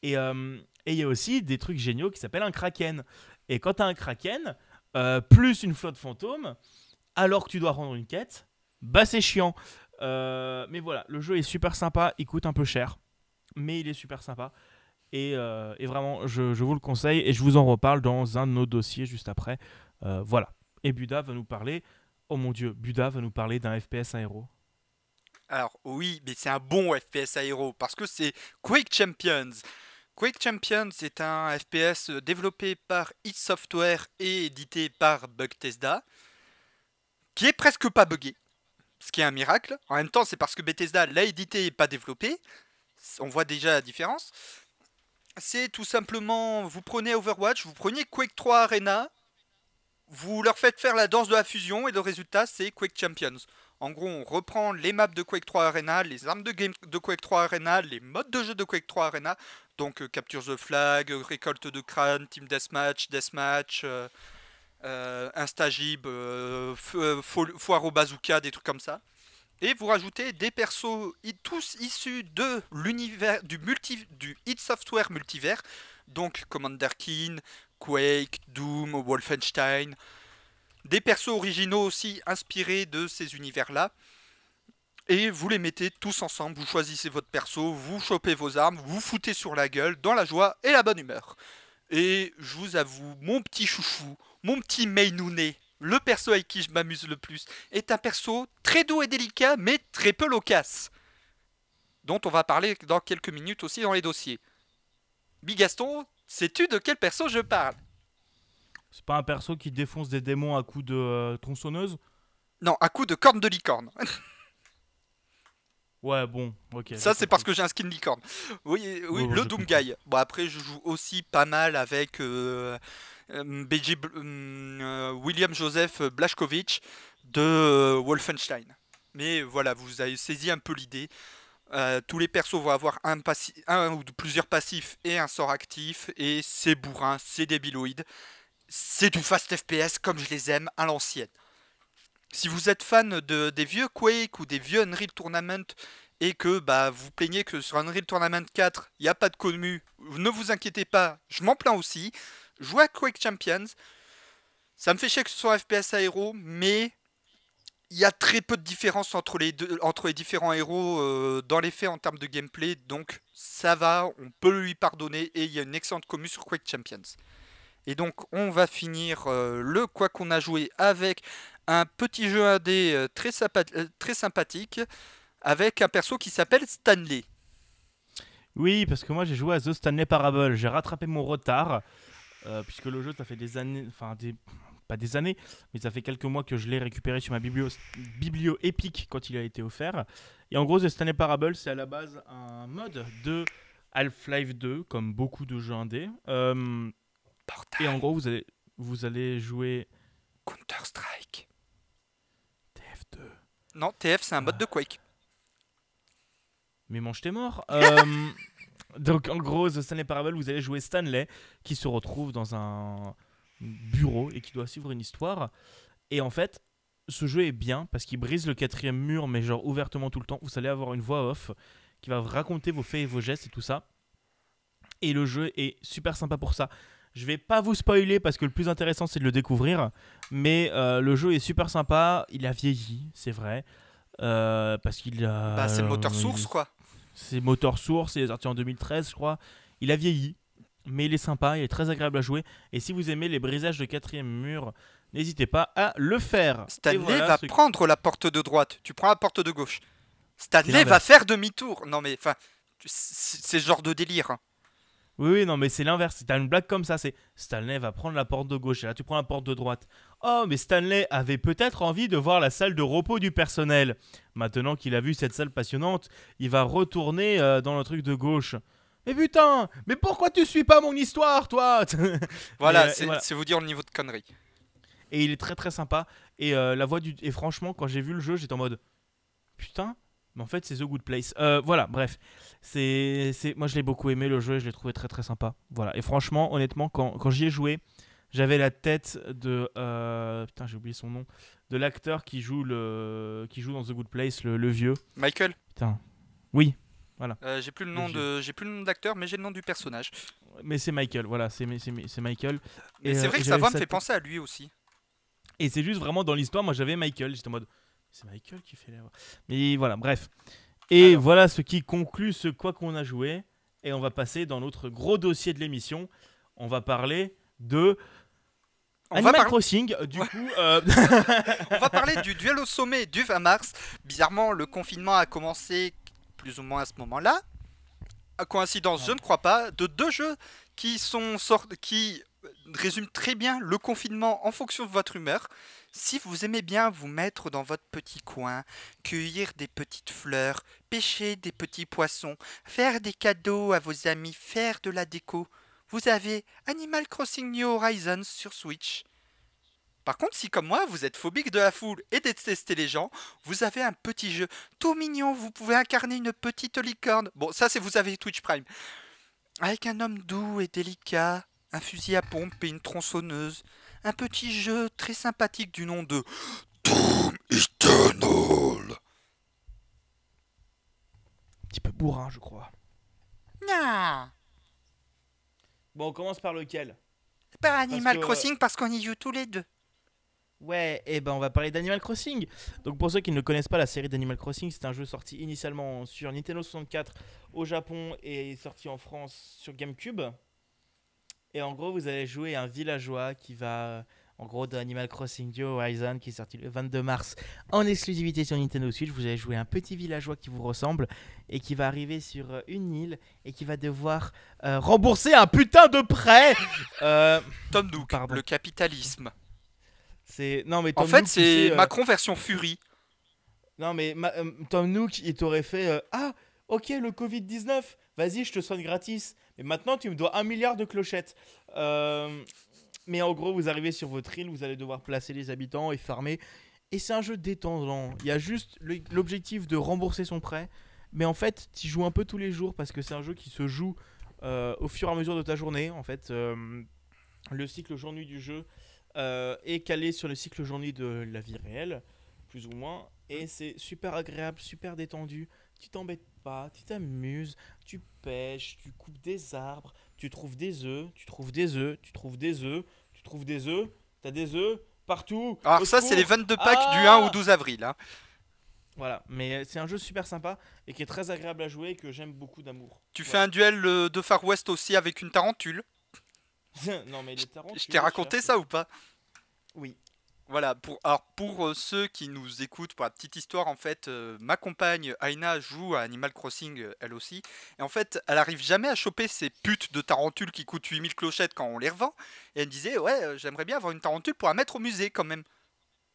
Et euh, il y a aussi des trucs géniaux qui s'appellent un kraken. Et quand tu un kraken, euh, plus une flotte fantôme, alors que tu dois rendre une quête, bah c'est chiant. Euh, mais voilà, le jeu est super sympa, il coûte un peu cher, mais il est super sympa. Et, euh, et vraiment, je, vous le conseille et je vous en reparle dans un de nos dossiers juste après. Euh, voilà. Et Buda va nous parler. Oh mon dieu, Buda va nous parler d'un FPS aéro. Alors oui, mais c'est un bon FPS aéro parce que c'est Quake Champions. Quake Champions est un FPS développé par id Software et édité par Bethesda, qui est presque pas buggé, ce qui est un miracle. En même temps, c'est parce que Bethesda l'a édité et pas développé. On voit déjà la différence. C'est tout simplement, vous prenez Overwatch, vous prenez Quake 3 Arena, vous leur faites faire la danse de la fusion et le résultat c'est Quake Champions. En gros, on reprend les maps de Quake 3 Arena, les armes de game de Quake 3 Arena, les modes de jeu de Quake 3 Arena, donc euh, capture the flag, euh, récolte de crâne, team deathmatch, deathmatch, euh, euh, instagib, euh, foire au bazooka, des trucs comme ça. Et vous rajoutez des persos tous issus de l'univers du multi id Software multivers, donc Commander Keen, Quake, Doom, Wolfenstein, des persos originaux aussi inspirés de ces univers-là. Et vous les mettez tous ensemble, vous choisissez votre perso, vous chopez vos armes, vous foutez sur la gueule dans la joie et la bonne humeur. Et je vous avoue, mon petit chouchou, mon petit Mainouné, le perso avec qui je m'amuse le plus, est un perso très doux et délicat, mais très peu loquace. Dont on va parler dans quelques minutes aussi dans les dossiers. Bigaston, sais-tu de quel perso je parle? C'est pas un perso qui défonce des démons à coups de euh, tronçonneuse? Non, à coup de corne de licorne. Ouais, bon, ok. Ça, c'est parce que j'ai un skin licorne. Oui, oui Ouais, ouais, le j'ai Doom compris. Guy. Bon, après, je joue aussi pas mal avec euh, euh, Bl- euh, William Joseph Blashkovich de euh, Wolfenstein. Mais voilà, vous avez saisi un peu l'idée. Euh, tous les persos vont avoir un, un ou plusieurs passifs et un sort actif. Et c'est bourrin, c'est débiloïde. C'est du fast FPS comme je les aime à l'ancienne. Si vous êtes fan de, des vieux Quake ou des vieux Unreal Tournament et que bah, vous plaignez que sur Unreal Tournament 4, il n'y a pas de commu, ne vous inquiétez pas, je m'en plains aussi. Jouez à Quake Champions. Ça me fait chier que ce soit FPS à héros, mais il y a très peu de différence entre les, deux, entre les différents héros euh, dans les faits en termes de gameplay, donc ça va, on peut lui pardonner et il y a une excellente commu sur Quake Champions. Et donc on va finir euh, le quoi qu'on a joué avec un petit jeu AD euh, très, très sympathique avec un perso qui s'appelle Stanley. Oui, parce que moi j'ai joué à The Stanley Parable, j'ai rattrapé mon retard. Puisque le jeu, ça fait des années, enfin des, pas des années, mais ça fait quelques mois que je l'ai récupéré sur ma biblio, biblio épique quand il a été offert. Et en gros, The Stanley Parable, c'est à la base un mode de Half-Life 2, comme beaucoup de jeux indés. Euh, et en gros, vous allez, vous allez jouer. Counter-Strike. TF2. Non, TF, c'est un mode de Quake. Mais mange tes morts. Euh, donc en gros, The Stanley Parable, vous allez jouer Stanley qui se retrouve dans un bureau et qui doit suivre une histoire. Et en fait, ce jeu est bien parce qu'il brise le quatrième mur, mais genre ouvertement tout le temps. Vous allez avoir une voix off qui va raconter vos faits et vos gestes et tout ça. Et le jeu est super sympa pour ça. Je vais pas vous spoiler parce que le plus intéressant c'est de le découvrir, mais euh, le jeu est super sympa. Il a vieilli, c'est vrai, euh, parce qu'il a. Bah, c'est le moteur source quoi. C'est moteur source, il est sorti en 2013, je crois. Il a vieilli, mais il est sympa, il est très agréable à jouer. Et si vous aimez les brisages de quatrième mur, n'hésitez pas à le faire. Stanley va prendre la porte de droite, tu prends la porte de gauche. Stanley va faire demi-tour. Non mais enfin, c'est ce genre de délire. Hein. Oui, oui, non, mais c'est l'inverse. T'as une blague comme ça, c'est Stanley va prendre la porte de gauche et là tu prends la porte de droite. Oh, mais Stanley avait peut-être envie de voir la salle de repos du personnel. Maintenant qu'il a vu cette salle passionnante, il va retourner euh, dans le truc de gauche. Mais putain, mais pourquoi tu suis pas mon histoire, toi? Voilà, c'est vous dire le niveau de connerie. Et il est très très sympa. Et euh, la voix du. Et franchement, quand j'ai vu le jeu, j'étais en mode. Putain, mais en fait, c'est The Good Place. Euh, voilà, bref. c'est Moi, je l'ai beaucoup aimé le jeu et je l'ai trouvé très très sympa. Voilà. Et franchement, honnêtement, quand, quand j'y ai joué, j'avais la tête de. Euh, putain, j'ai oublié son nom. De l'acteur qui, joue le... qui joue dans The Good Place, le, le vieux. Michael Putain. Oui, voilà. Euh, j'ai plus le nom de, j'ai plus le nom d'acteur, mais j'ai le nom du personnage. Mais c'est Michael, voilà, c'est c'est Michael. Et c'est vrai que sa voix me fait penser à lui aussi. Et c'est juste vraiment dans l'histoire, moi j'avais Michael, j'étais en mode, c'est Michael qui fait la voix. Mais voilà, bref. Et voilà ce qui conclut ce quoi qu'on a joué. Et on va passer dans notre gros dossier de l'émission. On va parler de Animal Crossing, du coup. Euh, on va parler du duel au sommet du 20 mars. Bizarrement, le confinement a commencé plus ou moins à ce moment-là. À coïncidence, je ne crois pas, de deux jeux qui sont qui résument très bien le confinement en fonction de votre humeur. Si vous aimez bien vous mettre dans votre petit coin, cueillir des petites fleurs, pêcher des petits poissons, faire des cadeaux à vos amis, faire de la déco, vous avez Animal Crossing New Horizons sur Switch. Par contre, si comme moi, vous êtes phobique de la foule et détestez les gens, vous avez un petit jeu tout mignon, vous pouvez incarner une petite licorne. Bon, ça c'est vous avez Twitch Prime. Avec un homme doux et délicat, un fusil à pompe et une tronçonneuse. Un petit jeu très sympathique du nom de Doom Eternal. Un petit peu bourrin, je crois. Non. Bon, on commence par lequel? Par Animal Crossing parce qu'on y joue tous les deux. Ouais, et eh ben on va parler d'Animal Crossing. Donc pour ceux qui ne connaissent pas la série d'Animal Crossing, c'est un jeu sorti initialement sur Nintendo 64 au Japon et sorti en France sur GameCube. Et en gros, vous allez jouer un villageois qui va en gros d'Animal Crossing New Horizon qui est sorti le 22 mars en exclusivité sur Nintendo Switch. Vous allez jouer un petit villageois qui vous ressemble et qui va arriver sur euh, une île et qui va devoir euh, rembourser un putain de prêt. Euh... Tom Nook, le capitalisme. C'est non mais en fait c'est euh, Macron version Fury. Non mais euh, Tom Nook il t'aurait fait euh, ah ok le Covid 19 vas-y je te soigne gratis mais maintenant tu me dois un milliard de clochettes. Mais en gros vous arrivez sur votre île vous allez devoir placer les habitants et farmer et c'est un jeu détendant. Il y a juste l'objectif de rembourser son prêt. mais en fait, tu joues un peu tous les jours parce que c'est un jeu qui se joue euh, au fur et à mesure de ta journée. En fait, euh, le cycle jour-nuit du jeu euh, est calé sur le cycle jour-nuit de la vie réelle, plus ou moins, et c'est super agréable, super détendu. Tu t'embêtes pas, tu t'amuses, tu pêches, tu coupes des arbres, tu trouves des œufs, tu trouves des œufs, tu trouves des œufs, trouves des œufs, t'as des œufs partout. Alors ça, c'est les secours. 22 packs du Ah 1 au 12 avril. hein. Voilà, mais c'est un jeu super sympa et qui est très agréable à jouer et que j'aime beaucoup d'amour. Tu fais un duel euh, de Far West aussi avec une tarentule. non mais les tarentules, Je t'ai raconté ça ou pas? Oui. Voilà, pour, alors pour euh, ceux qui nous écoutent, pour la petite histoire, en fait, euh, ma compagne Aina joue à Animal Crossing euh, elle aussi. Et en fait, elle arrive jamais à choper ces putes de tarentules qui coûtent 8000 clochettes quand on les revend. Et elle me disait, ouais, j'aimerais bien avoir une tarentule pour la mettre au musée quand même.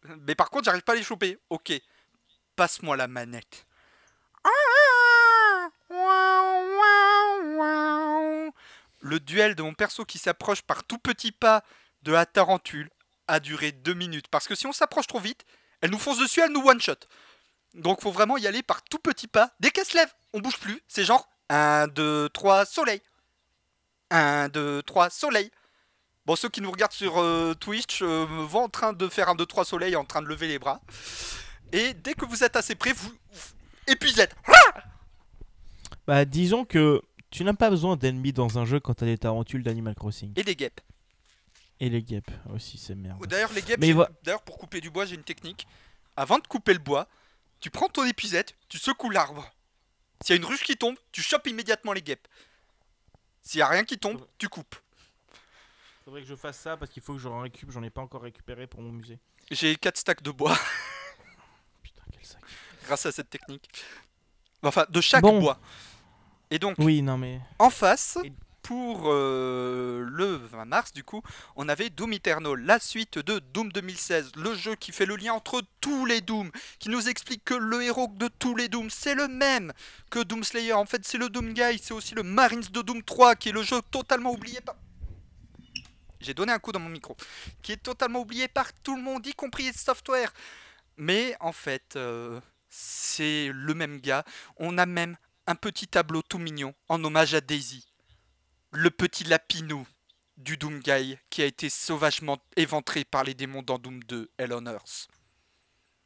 Mais par contre, j'arrive pas à les choper. Ok, passe-moi la manette. Le duel de mon perso qui s'approche par tout petit pas de la tarentule a duré deux minutes. Parce que si on s'approche trop vite, elle nous fonce dessus, elle nous one-shot. Donc faut vraiment y aller par tout petit pas. Dès qu'elle se lève, on bouge plus. C'est genre 1, 2, 3, soleil. 1, 2, 3, soleil. Bon, ceux qui nous regardent sur euh, Twitch euh, me voient en train de faire un 2, 3 soleil, en train de lever les bras. Et dès que vous êtes assez près, vous... Et puis vous êtes... Bah disons que tu n'as pas besoin d'ennemis dans un jeu quand t'as des tarentules d'Animal Crossing. Et des guêpes. Et les guêpes aussi, c'est merde. D'ailleurs, les guêpes, voi- d'ailleurs, pour couper du bois, j'ai une technique. Avant de couper le bois, tu prends ton épuisette, tu secoues l'arbre. S'il y a une ruche qui tombe, tu chopes immédiatement les guêpes. S'il y a rien qui tombe, tu coupes. Faudrait que je fasse ça parce qu'il faut que j'en récupère, j'en ai pas encore récupéré pour mon musée. J'ai 4 stacks de bois Putain, quel sac. grâce à cette technique. Enfin, de chaque Bon. bois. Et donc, Oui, non mais. en face, Et- pour euh, le 20 mars, du coup, on avait Doom Eternal, la suite de Doom 2016, le jeu qui fait le lien entre tous les Doom, qui nous explique que le héros de tous les Doom, c'est le même que Doom Slayer. En fait, c'est le Doom Guy, c'est aussi le Marines de Doom 3, qui est le jeu totalement oublié par. J'ai donné un coup dans mon micro. Qui est totalement oublié par tout le monde, y compris software. Mais en fait, euh, c'est le même gars. On a même un petit tableau tout mignon en hommage à Daisy le petit lapinou du Doom Guy qui a été sauvagement éventré par les démons dans Doom 2 Hell on Earth.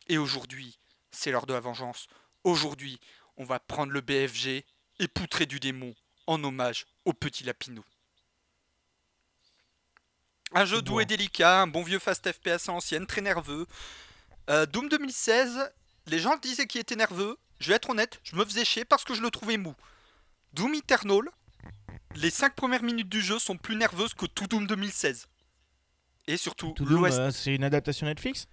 Et aujourd'hui, c'est l'heure de la vengeance. Aujourd'hui, on va prendre le BFG et poutrer du démon en hommage au petit lapinou. Un jeu doux et délicat, un bon vieux fast FPS à l'ancienne, très nerveux. Euh, Doom 2016, les gens disaient qu'il était nerveux. Je vais être honnête, je me faisais chier parce que je le trouvais mou. Doom Eternal, les 5 premières minutes du jeu sont plus nerveuses que tout Doom 2016. Et surtout, l'Ouest euh, c'est une adaptation Netflix?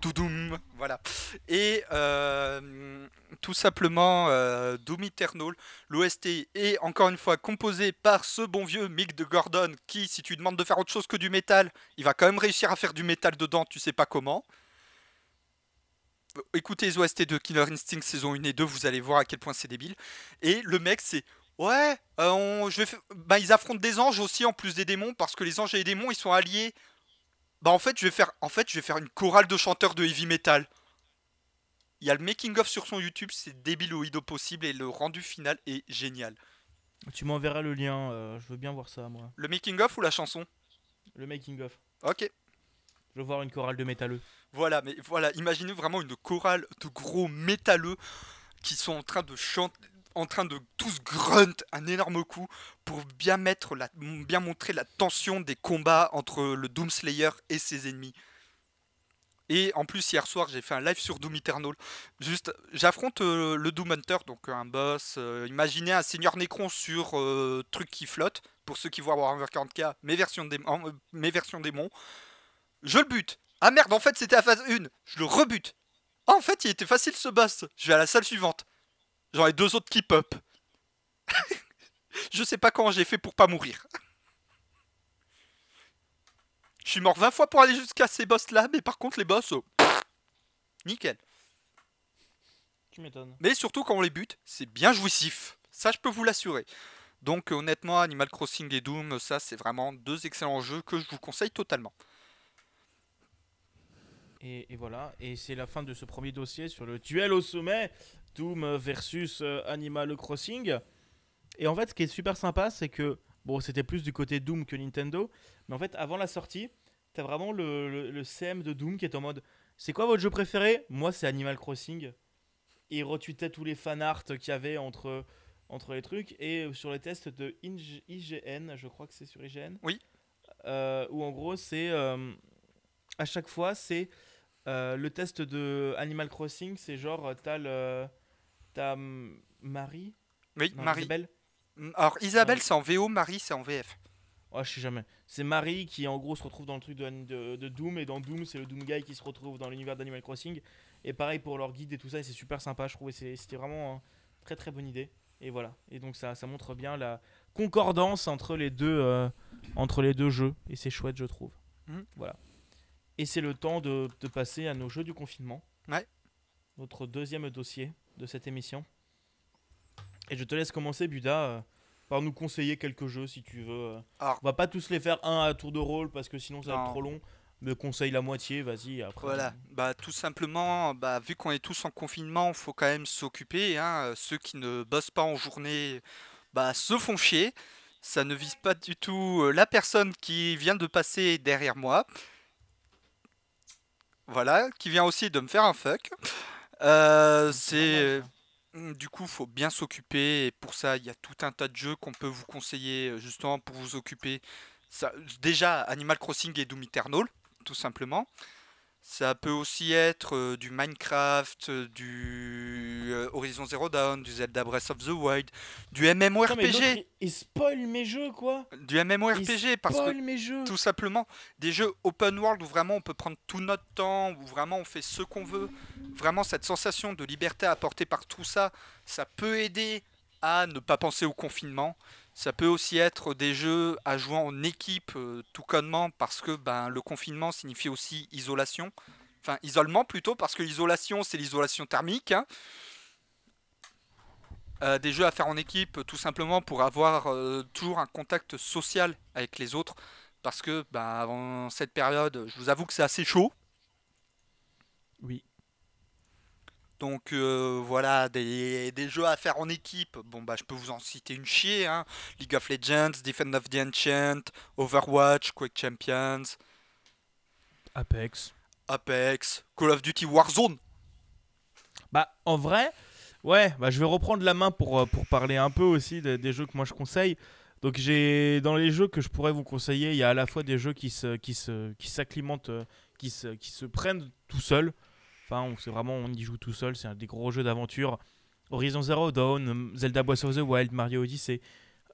To Doom, voilà. Et euh, tout simplement, euh, Doom Eternal, l'OST est encore une fois composé par ce bon vieux Mick de Gordon qui, si tu lui demandes de faire autre chose que du métal, il va quand même réussir à faire du métal dedans, tu sais pas comment. Écoutez les OST de Killer Instinct saison 1 et 2, vous allez voir à quel point c'est débile. Et le mec, c'est ouais, euh, on- je vais fa- bah, ils affrontent des anges aussi en plus des démons parce que les anges et les démons ils sont alliés. Bah en fait, je vais faire en fait, je vais faire une chorale de chanteurs de heavy metal. Il y a le making of sur son YouTube, c'est débile au hido possible et le rendu final est génial. Tu m'enverras le lien, euh, je veux bien voir ça moi. Le making of ou la chanson? Le making of. OK. Je veux voir une chorale de métalleux. Voilà, mais voilà, imaginez vraiment une chorale de gros métalleux qui sont en train de chanter, en train de tous grunt un énorme coup pour bien mettre la, bien montrer la tension des combats entre le Doomslayer et ses ennemis. Et en plus hier soir j'ai fait un live sur Doom Eternal. Juste, j'affronte euh, le Doom Hunter, donc un boss. euh, imaginez un Seigneur Necron sur euh, truc qui flotte. Pour ceux qui voient Warhammer 40k, mes versions, euh, démons. Je le bute. Ah merde, en fait c'était la phase 1. Je le rebute. En fait il était facile ce boss. Je vais à la salle suivante. Ai deux autres qui pop. je sais pas comment j'ai fait pour pas mourir. Je suis mort 20 fois pour aller jusqu'à ces boss là, mais par contre les boss, oh, nickel. Tu m'étonnes. Mais surtout quand on les bute, c'est bien jouissif. Ça je peux vous l'assurer. Donc euh, honnêtement, Animal Crossing et Doom, ça c'est vraiment deux excellents jeux que je vous conseille totalement. Et, et voilà, et c'est la fin de ce premier dossier sur le duel au sommet, Doom versus euh, Animal Crossing. Et en fait, ce qui est super sympa, c'est que, bon, c'était plus du côté Doom que Nintendo, mais en fait, avant la sortie, t'as vraiment le, le- le CM de Doom qui est en mode, c'est quoi votre jeu préféré? Moi, c'est Animal Crossing. Et il retweetait tous les fanarts qu'il y avait entre, entre les trucs. Et sur les tests de Inge- IGN, je crois que c'est sur IGN. Oui. euh, où en gros, c'est. euh, à chaque fois, c'est. euh, le test de Animal Crossing, c'est genre, euh, t'as le. T'as Marie? Oui, Non, Marie. Isabelle? Alors, Isabelle, c'est en VO, Marie, c'est en VF. Oh, je sais jamais. C'est Marie qui en gros se retrouve dans le truc de, de- de Doom et dans Doom c'est le Doom Guy qui se retrouve dans l'univers d'Animal Crossing. Et pareil pour leur guide et tout ça, et c'est super sympa, je trouvais c'est- c'était vraiment une très très bonne idée. Et voilà. Et donc ça, ça montre bien la concordance entre les deux, euh, entre les deux jeux. Et c'est chouette je trouve. Mhm. Voilà. Et c'est le temps de, de passer à nos jeux du confinement. Ouais. Notre deuxième dossier de cette émission. Et je te laisse commencer Buda euh, par nous conseiller quelques jeux si tu veux. euh. Alors- on va pas tous les faire un à tour de rôle parce que sinon ça va être trop long. Me conseille la moitié, vas-y. Après. Voilà, bah tout simplement, bah vu qu'on est tous en confinement, faut quand même s'occuper. Hein. euh, Ceux qui ne bossent pas en journée, bah se font chier. Ça ne vise pas du tout la personne qui vient de passer derrière moi. Voilà, qui vient aussi de me faire un fuck. Euh, c'est Mm, Du coup, faut bien s'occuper et pour ça, il y a tout un tas de jeux qu'on peut vous conseiller euh, justement pour vous occuper. Ça, déjà, Animal Crossing et Doom Eternal, tout simplement. Ça peut aussi être euh, du Minecraft, euh, du euh, Horizon Zero Dawn, du Zelda Breath of the Wild, du MMORPG, il, il spoil mes jeux quoi. du MMORPG parce que mes jeux. tout simplement des jeux open world où vraiment on peut prendre tout notre temps, où vraiment on fait ce qu'on veut. Vraiment cette sensation de liberté apportée par tout ça, ça peut aider à ne pas penser au confinement. Ça peut aussi être des jeux à jouer en équipe, euh, tout connement, parce que ben, le confinement signifie aussi isolation. Enfin, isolement plutôt, parce que l'isolation, c'est l'isolation thermique. hein. Euh, des jeux à faire en équipe, tout simplement pour avoir euh, toujours un contact social avec les autres. Parce que ben, avant cette période, je vous avoue que c'est assez chaud. Oui. Donc euh, voilà, des, des jeux à faire en équipe. Bon bah je peux vous en citer une chier. Hein. League of Legends, Defend of the Ancient, Overwatch, Quake Champions, Apex. Apex, Call of Duty Warzone. Bah en vrai, ouais, bah je vais reprendre la main pour, euh, pour parler un peu aussi des, des jeux que moi je conseille. Donc j'ai dans les jeux que je pourrais vous conseiller, il y a à la fois des jeux qui se qui se qui s'acclimentent, euh, qui se qui se prennent tout seuls. Enfin, on- c'est vraiment on y joue tout seul, c'est un des gros jeux d'aventure. Horizon Zero Dawn, Zelda Breath of the Wild, Mario Odyssey,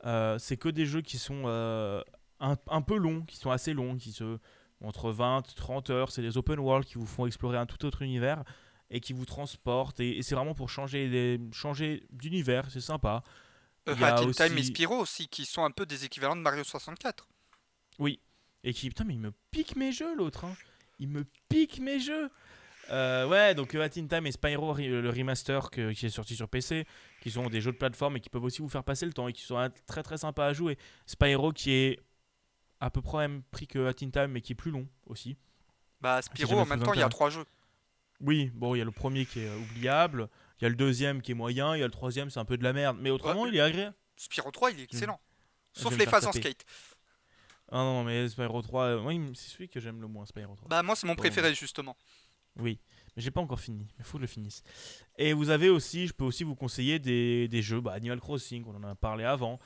euh, c'est que des jeux qui sont euh, un, un peu longs, qui sont assez longs, qui se entre 20 30 heures, c'est des open world qui vous font explorer un tout autre univers et qui vous transportent et, et c'est vraiment pour changer des changer d'univers, c'est sympa. Euh, Il y a Hat in Time et Spyro aussi, qui sont un peu des équivalents de Mario 64. Oui. Et qui putain mais il me pique mes jeux l'autre hein. Il me pique mes jeux. Euh, ouais, donc euh, Hat in Time et Spyro le remaster que- qui est sorti sur PC, qui sont des jeux de plateforme et qui peuvent aussi vous faire passer le temps et qui sont très très sympas à jouer. Spyro qui est à peu près au même prix que Hat in Time mais qui est plus long aussi. Bah si Spyro en même temps il y a trois jeux. Oui, bon, il y a le premier qui est oubliable, il y a le deuxième qui est moyen, il y a le troisième c'est un peu de la merde, mais autrement Ouais. il est agréable. Spyro 3 il est excellent. Je Sauf les phases en skate. Ah non, mais Spyro 3, euh, oui, c'est celui que j'aime le moins, Spyro 3. Bah moi c'est mon préféré justement. Oui, mais j'ai pas encore fini, mais faut que je le finisse. Et vous avez aussi, je peux aussi vous conseiller des, des jeux, bah, Animal Crossing, on en a parlé avant.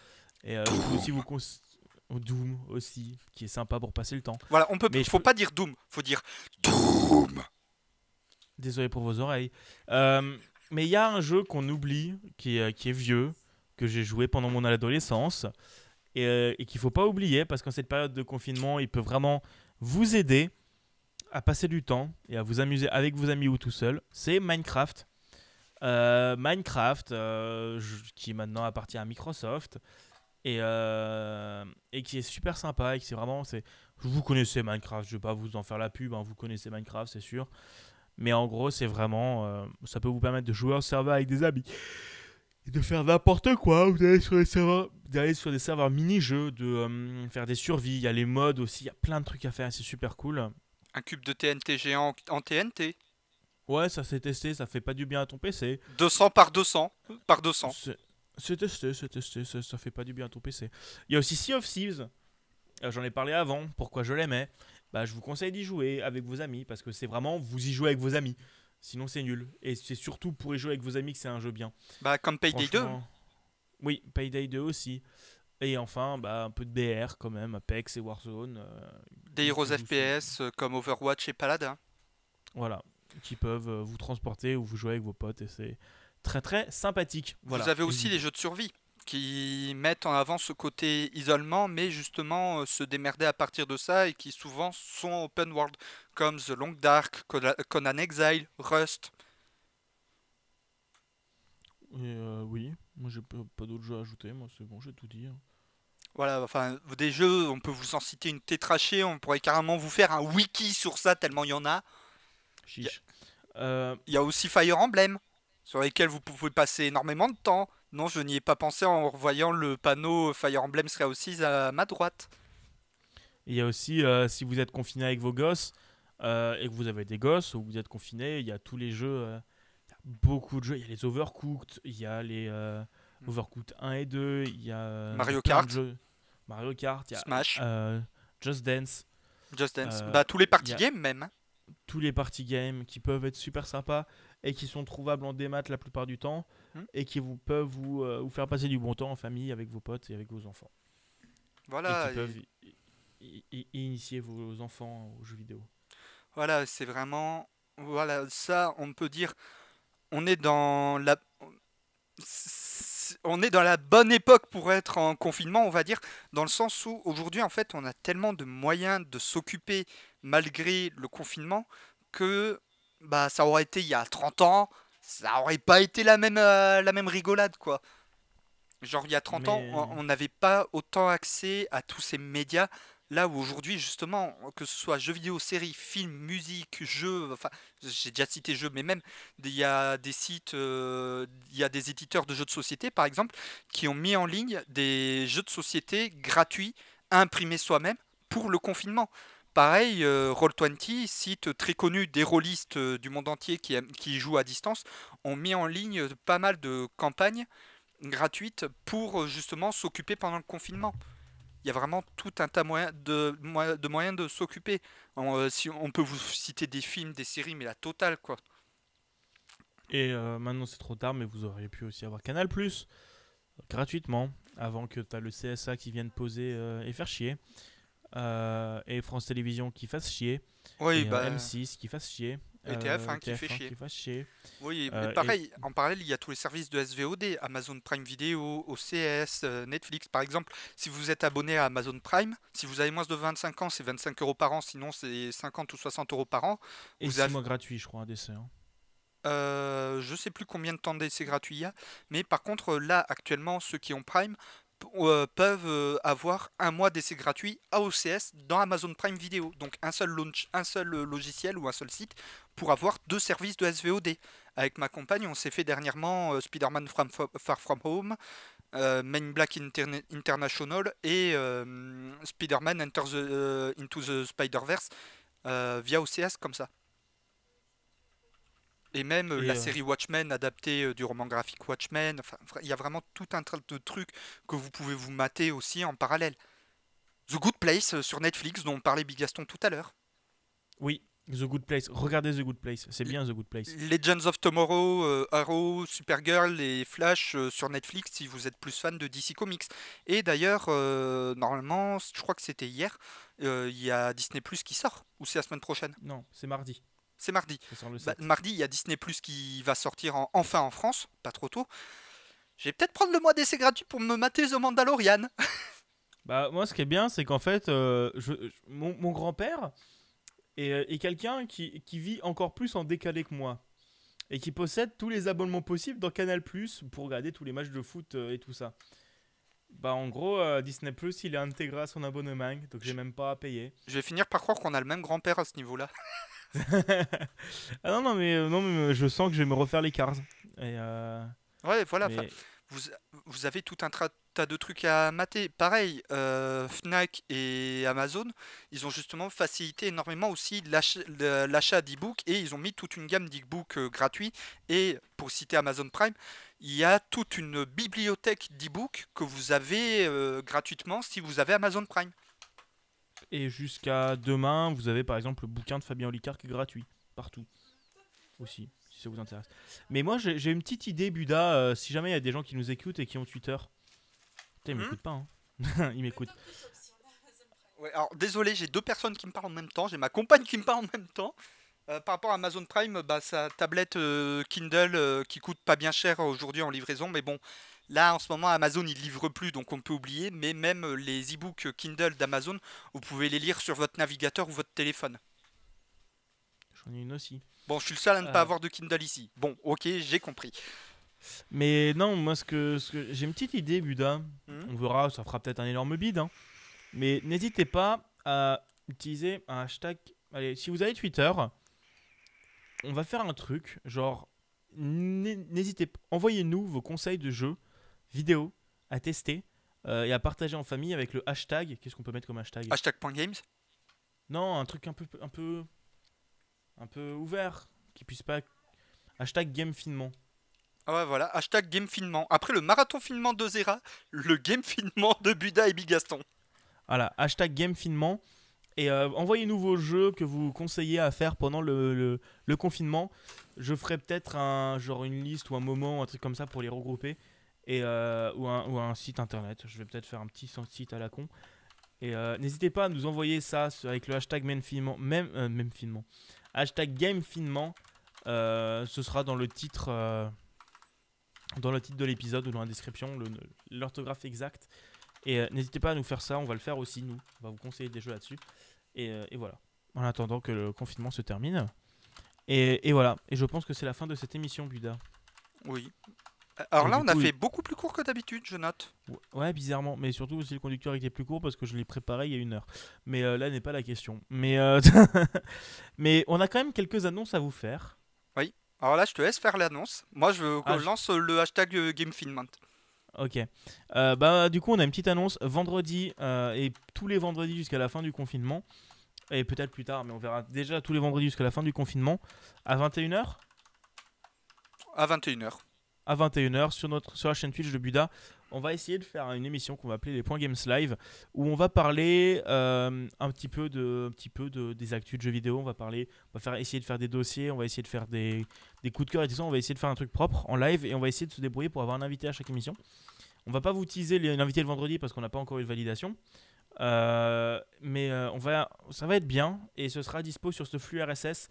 Et euh, je peux aussi vous conseiller Doom aussi, qui est sympa pour passer le temps. Voilà, on peut Mais faut peux- pas dire Doom, faut dire Doom. Désolé pour vos oreilles. Euh, mais il y a un jeu qu'on oublie, qui est, qui est vieux, que j'ai joué pendant mon adolescence, et, euh, et qu'il faut pas oublier, parce qu'en cette période de confinement, il peut vraiment vous aider à passer du temps et à vous amuser avec vos amis ou tout seul. C'est Minecraft. Euh, Minecraft, euh, qui maintenant appartient à Microsoft, et, euh, et qui est super sympa, et qui c'est vraiment... Vous connaissez Minecraft, je vais pas vous en faire la pub, hein, vous connaissez Minecraft, c'est sûr. Mais en gros, c'est vraiment. ça peut vous permettre de jouer en serveur avec des amis. Et de faire n'importe quoi. Vous allez sur des serveurs, d'aller sur des serveurs mini-jeux, de faire des survies. Il y a les modes aussi. Il y a plein de trucs à faire. C'est super cool. Un cube de TNT géant en TNT. Ouais, ça s'est testé, ça fait pas du bien à ton PC. 200 par 200 par 200. C'est- testé, c'est testé, ça, ça fait pas du bien à ton PC. Il y a aussi Sea of Thieves. Euh, J'en ai parlé avant, pourquoi je l'aimais. Bah, je vous conseille d'y jouer avec vos amis parce que c'est vraiment vous y jouez avec vos amis. Sinon, c'est nul. Et c'est surtout pour y jouer avec vos amis que c'est un jeu bien. Bah, comme Payday 2. Franchement, Oui, Payday 2 aussi. Et enfin, bah, un peu de BR quand même, Apex et Warzone. euh, Des vous- FPS euh, comme Overwatch et Paladin. Voilà, qui peuvent euh, vous transporter ou vous jouer avec vos potes et c'est très très sympathique. Voilà. Vous avez aussi Et- les jeux de survie qui mettent en avant ce côté isolement, mais justement se démerder à partir de ça et qui souvent sont open world, comme The Long Dark, Conan Exile, Rust. Euh, oui, moi j'ai pas, d'autres jeux à ajouter, moi c'est bon, j'ai tout dit. hein. Voilà, enfin, des jeux, on peut vous en citer une tétrachée, on pourrait carrément vous faire un wiki sur ça, tellement il y en a. Chiche. Euh, Il y a aussi Fire Emblem, sur lesquels vous pouvez passer énormément de temps. Non, je n'y ai pas pensé en revoyant le panneau Fire Emblem serait aussi à ma droite. Il y a aussi, euh, si vous êtes confiné avec vos gosses euh, et que vous avez des gosses ou vous êtes confiné, il y a tous les jeux, beaucoup de jeux. Il y a les Overcooked, il y a les euh, Mm. Overcooked 1 et 2, il y a euh, Mario Kart. Mario Kart, il y a Smash, euh, Just Dance, Just Dance, euh, bah tous les party games même. tous les party games qui peuvent être super sympas et qui sont trouvables en démat la plupart du temps Hmm. et qui vous peuvent vous, euh, vous faire passer du bon temps en famille avec vos potes et avec vos enfants. Voilà, et qui et- peuvent i- i- i- initier vos enfants aux jeux vidéo. voilà, c'est vraiment, voilà, ça, on peut dire, on est dans la, c'est- on est dans la bonne époque pour être en confinement, on va dire, dans le sens où aujourd'hui, en fait, on a tellement de moyens de s'occuper malgré le confinement que, bah, ça aurait été il y a 30 ans, ça aurait pas été la même, euh, la même rigolade, quoi. Genre, il y a 30 ans, Mais- on n'avait pas autant accès à tous ces médias. Là où aujourd'hui, justement, que ce soit jeux vidéo, séries, films, musique, jeux, enfin, j'ai déjà cité jeux, mais même, il y a des sites, euh, il y a des éditeurs de jeux de société, par exemple, qui ont mis en ligne des jeux de société gratuits à imprimer soi-même pour le confinement. Pareil, euh, Roll20, site très connu des rôlistes euh, du monde entier qui, qui jouent à distance, ont mis en ligne pas mal de campagnes gratuites pour justement s'occuper pendant le confinement. Il y a vraiment tout un tas de, de moyens de s'occuper. On, euh, si on peut vous citer des films, des séries, mais la totale quoi. Et euh, maintenant c'est trop tard, mais vous auriez pu aussi avoir Canal Plus gratuitement avant que tu as le CSA qui vienne poser euh, et faire chier. Euh, et France Télévisions qui fasse chier. Oui, et, bah, M6 qui fasse chier. Et TF1 qui fait TF1 chier. qui fasse chier. oui, euh, mais et- pareil, en parallèle, il y a tous les services de SVOD, Amazon Prime Video, OCS, euh, Netflix par exemple. Si vous êtes abonné à Amazon Prime, si vous avez moins de 25 ans, c'est 25 euros par an, sinon c'est 50 ou 60 euros par an. Et Vous 6 avez- mois gratuits, je crois, un décès. hein. Euh, je sais plus combien de temps d'essai gratuit il y a, mais par contre là actuellement ceux qui ont Prime euh, peuvent euh, avoir un mois d'essai gratuit à OCS dans Amazon Prime Video, donc un seul launch, un seul euh, logiciel ou un seul site pour avoir deux services de SVOD. Avec ma compagne, on s'est fait dernièrement euh, Spider-Man From Far From Home, Main Black International et Spider-Man Enter the, Into the Spider-Verse via OCS comme ça. Et même euh, Et, la euh, série Watchmen adaptée euh, du roman graphique Watchmen. Enfin, il y a vraiment tout un tas de trucs que vous pouvez vous mater aussi en parallèle. The Good Place sur Netflix, dont parlait Bigaston tout à l'heure. Oui, The Good Place. Regardez The Good Place. C'est bien The Good Place. Legends of Tomorrow, euh, Arrow, Supergirl et Flash euh, sur Netflix si vous êtes plus fan de DC Comics. Et d'ailleurs, euh, normalement, je crois que c'était hier, il y a Disney Plus qui sort. Ou c'est la semaine prochaine? Non, c'est mardi. C'est mardi. Bah, 7. mardi, il y a Disney Plus qui va sortir en- enfin en France, pas trop tôt. Je vais peut-être prendre le mois d'essai gratuit pour me mater The Mandalorian. Bah, moi, ce qui est bien, c'est qu'en fait, euh, je, je- mon, mon grand-père est, euh, est quelqu'un qui, qui vit encore plus en décalé que moi. Et qui possède tous les abonnements possibles dans Canal Plus pour regarder tous les matchs de foot euh, et tout ça. Bah, en gros, euh, Disney Plus, il est intégré à son abonnement, donc j'ai même pas à payer. Je vais finir par croire qu'on a le même grand-père à ce niveau-là. ah non, non, mais, euh, non, mais euh, je sens que je vais me refaire les cars. Et, euh, Ouais, voilà. mais- vous, vous avez tout un tas de trucs à mater. Pareil, euh, Fnac et Amazon, ils ont justement facilité énormément aussi l'achat d'e-books et ils ont mis toute une gamme d'e-books gratuits. Et pour citer Amazon Prime, il y a toute une bibliothèque d'e-books que vous avez euh, gratuitement si vous avez Amazon Prime. Et jusqu'à demain, vous avez par exemple le bouquin de Fabien Olicard qui est gratuit, partout. Aussi, si ça vous intéresse. Mais moi, j'ai une petite idée, Buda, euh, si jamais il y a des gens qui nous écoutent et qui ont Twitter. Putain, ils Hmm m'écoutent pas, hein. ils m'écoutent. Ouais, alors désolé, j'ai deux personnes qui me parlent en même temps. J'ai ma compagne qui me parle en même temps. Euh, par rapport à Amazon Prime, bah, sa tablette euh, Kindle euh, qui coûte pas bien cher aujourd'hui en livraison, mais bon, là en ce moment Amazon il livre plus donc on peut oublier. Mais même euh, les e-books Kindle d'Amazon, vous pouvez les lire sur votre navigateur ou votre téléphone. J'en ai une aussi. Bon, je suis le seul à ne pas Euh. avoir de Kindle ici. Bon, ok, j'ai compris. Mais non, moi, ce que, ce que j'ai une petite idée, Buda. Mhm. On verra, ça fera peut-être un énorme bide. hein. Mais n'hésitez pas à utiliser un hashtag. Allez, si vous avez Twitter, on va faire un truc. Genre, n'hé- n'hésitez pas. Envoyez-nous vos conseils de jeux vidéo à tester euh, et à partager en famille avec le hashtag. Qu'est-ce qu'on peut mettre comme hashtag? Hashtag point games? Non, un truc un peu, un peu, un peu ouvert, qui puisse pas. Hashtag game finement. Ah ouais, voilà, hashtag game finement. Après le marathon finement de Zera, le game finement de Buda et Bigaston. Voilà, hashtag game finement. Et euh, envoyez-nous vos jeux que vous conseillez à faire pendant le, le- le confinement. Je ferai peut-être un genre une liste ou un moment, un truc comme ça pour les regrouper. Et, euh, ou, un, ou un site internet. Je vais peut-être faire un petit site à la con. Et euh, n'hésitez pas à nous envoyer ça avec le hashtag même finement. Même, euh, même finement. Hashtag game. Euh, ce sera dans le titre. euh, dans le titre de l'épisode ou dans la description, l'orthographe exacte. Et euh, n'hésitez pas à nous faire ça, on va le faire aussi nous. On va vous conseiller des jeux là-dessus. Et, euh, et voilà. En attendant que le confinement se termine. Et, et voilà. Et je pense que c'est la fin de cette émission, Buda. Oui. Alors là, on a coup, fait il- beaucoup plus court que d'habitude, je note. Ouais, bizarrement. Mais surtout aussi le conducteur était plus court parce que je l'ai préparé il y a une heure. Mais euh, là n'est pas la question. Mais, euh, mais on a quand même quelques annonces à vous faire. Alors là, je te laisse faire l'annonce. Moi, je Ah, je lance le hashtag euh, GameFilmment. Ok. Euh, bah, du coup, on a une petite annonce vendredi euh, et tous les vendredis jusqu'à la fin du confinement. Et peut-être plus tard, mais on verra déjà tous les vendredis jusqu'à la fin du confinement. À 21h À 21h. À 21h sur, notre, sur la chaîne Twitch de Buda. On va essayer de faire une émission qu'on va appeler les Points Games Live où on va parler euh, un petit peu, de, un petit peu de, des actus de jeux vidéo. On va, parler, on va faire, essayer de faire des dossiers, on va essayer de faire des, des coups de cœur et tout ça. On va essayer de faire un truc propre en live et on va essayer de se débrouiller pour avoir un invité à chaque émission. On va pas vous teaser l'invité le vendredi parce qu'on n'a pas encore eu de validation. Euh, mais euh, on va, ça va être bien et ce sera dispo sur ce flux RSS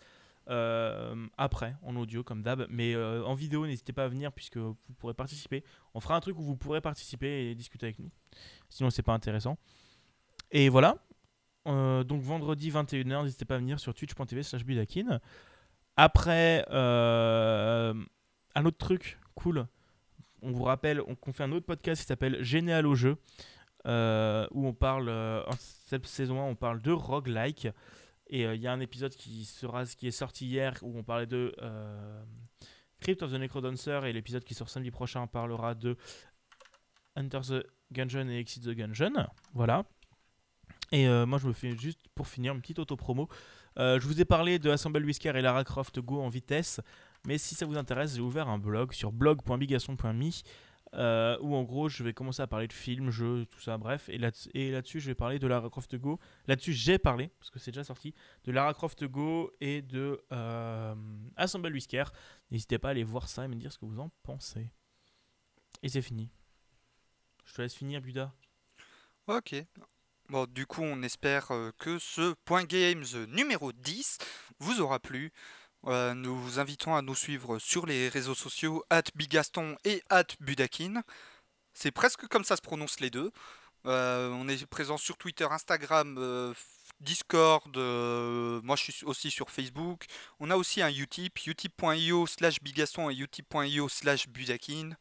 après en audio comme d'hab. Mais euh, en vidéo, n'hésitez pas à venir puisque vous pourrez participer. On fera un truc où vous pourrez participer et discuter avec nous. Sinon, c'est pas intéressant. Et voilà. Euh, donc vendredi 21h, n'hésitez pas à venir sur twitch.tv slash budakin. Après, euh, un autre truc cool. On vous rappelle on- qu'on fait un autre podcast qui s'appelle Généal au jeu. euh, où on parle, euh, cette saison 1, on parle de roguelike. Et euh, il y a un épisode qui, sera, qui est sorti hier où on parlait de euh, Crypt of the Necrodancer. Et l'épisode qui sort samedi prochain parlera de Enter the Gungeon et Exit the Gungeon. Voilà. Et euh, moi, je me fais juste pour finir une petite auto-promo. Je vous ai parlé de Assemble Whisker et Lara Croft Go en vitesse. Mais si ça vous intéresse, j'ai ouvert un blog sur blog.bigasson.me euh, où en gros je vais commencer à parler de films, jeux, tout ça, bref. Et là- là-dessus, je vais parler de Lara Croft Go. Là-dessus, j'ai parlé, parce que c'est déjà sorti, de Lara Croft Go et de euh, Assemble Whisker. N'hésitez pas à aller voir ça et me dire ce que vous en pensez. Et c'est fini. Je te laisse finir, Buda. Ok. Bon, du coup, on espère euh, que ce Point Games numéro 10 vous aura plu. Euh, nous vous invitons à nous suivre sur les réseaux sociaux @bigaston et @budakin. C'est presque comme ça se prononce les deux. Euh, on est présent sur Twitter, Instagram, euh, Discord. moi, je suis aussi sur Facebook. On a aussi un Utip, utip.io slash bigaston et utip.io slash budakin.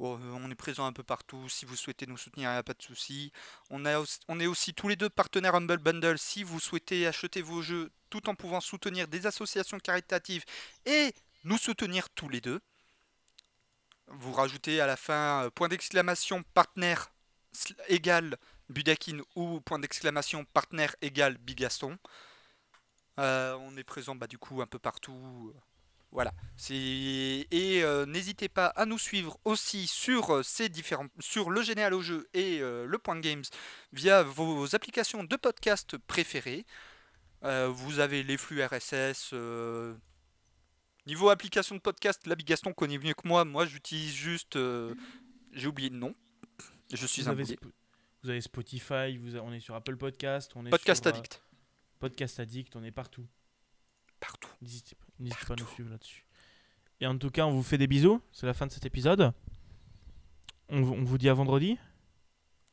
Euh, on est présent un peu partout. Si vous souhaitez nous soutenir, il n'y a pas de souci. On, est aussi tous les deux partenaires Humble Bundle. Si vous souhaitez acheter vos jeux tout en pouvant soutenir des associations caritatives et nous soutenir tous les deux. vous rajoutez à la fin euh, point d'exclamation partenaire égale Budakin ou point d'exclamation partenaire égale Bigaston. Euh, on est présent bah, du coup un peu partout. Voilà. Et euh, n'hésitez pas à nous suivre aussi sur euh, ces différents sur le généal au jeu et euh, le point games via vos applications de podcast préférées. Euh, vous avez les flux RSS. Niveau application de podcast, la Bigaston connaît mieux que moi. Moi, j'utilise juste. J'ai oublié le nom. Je suis Vous un avez. Sp- vous avez Spotify, vous a- on est sur Apple Podcast, on est Podcast sur, Addict. Podcast Addict, on est partout. Partout. N'hésitez pas, n'hésitez pas à nous suivre là-dessus. Et en tout cas, on vous fait des bisous. C'est la fin de cet épisode. On, vous- on vous dit à vendredi.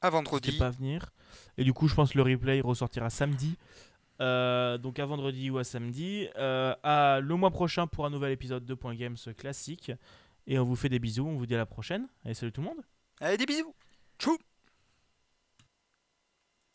À N'hésitez vendredi. pas à venir. Et du coup, je pense que le replay ressortira samedi. Euh, donc à vendredi ou à samedi. Euh, à le mois prochain pour un nouvel épisode de Point Games classique. Et on vous fait des bisous. On vous dit à la prochaine. Allez, salut tout le monde. Allez, des bisous. Tchou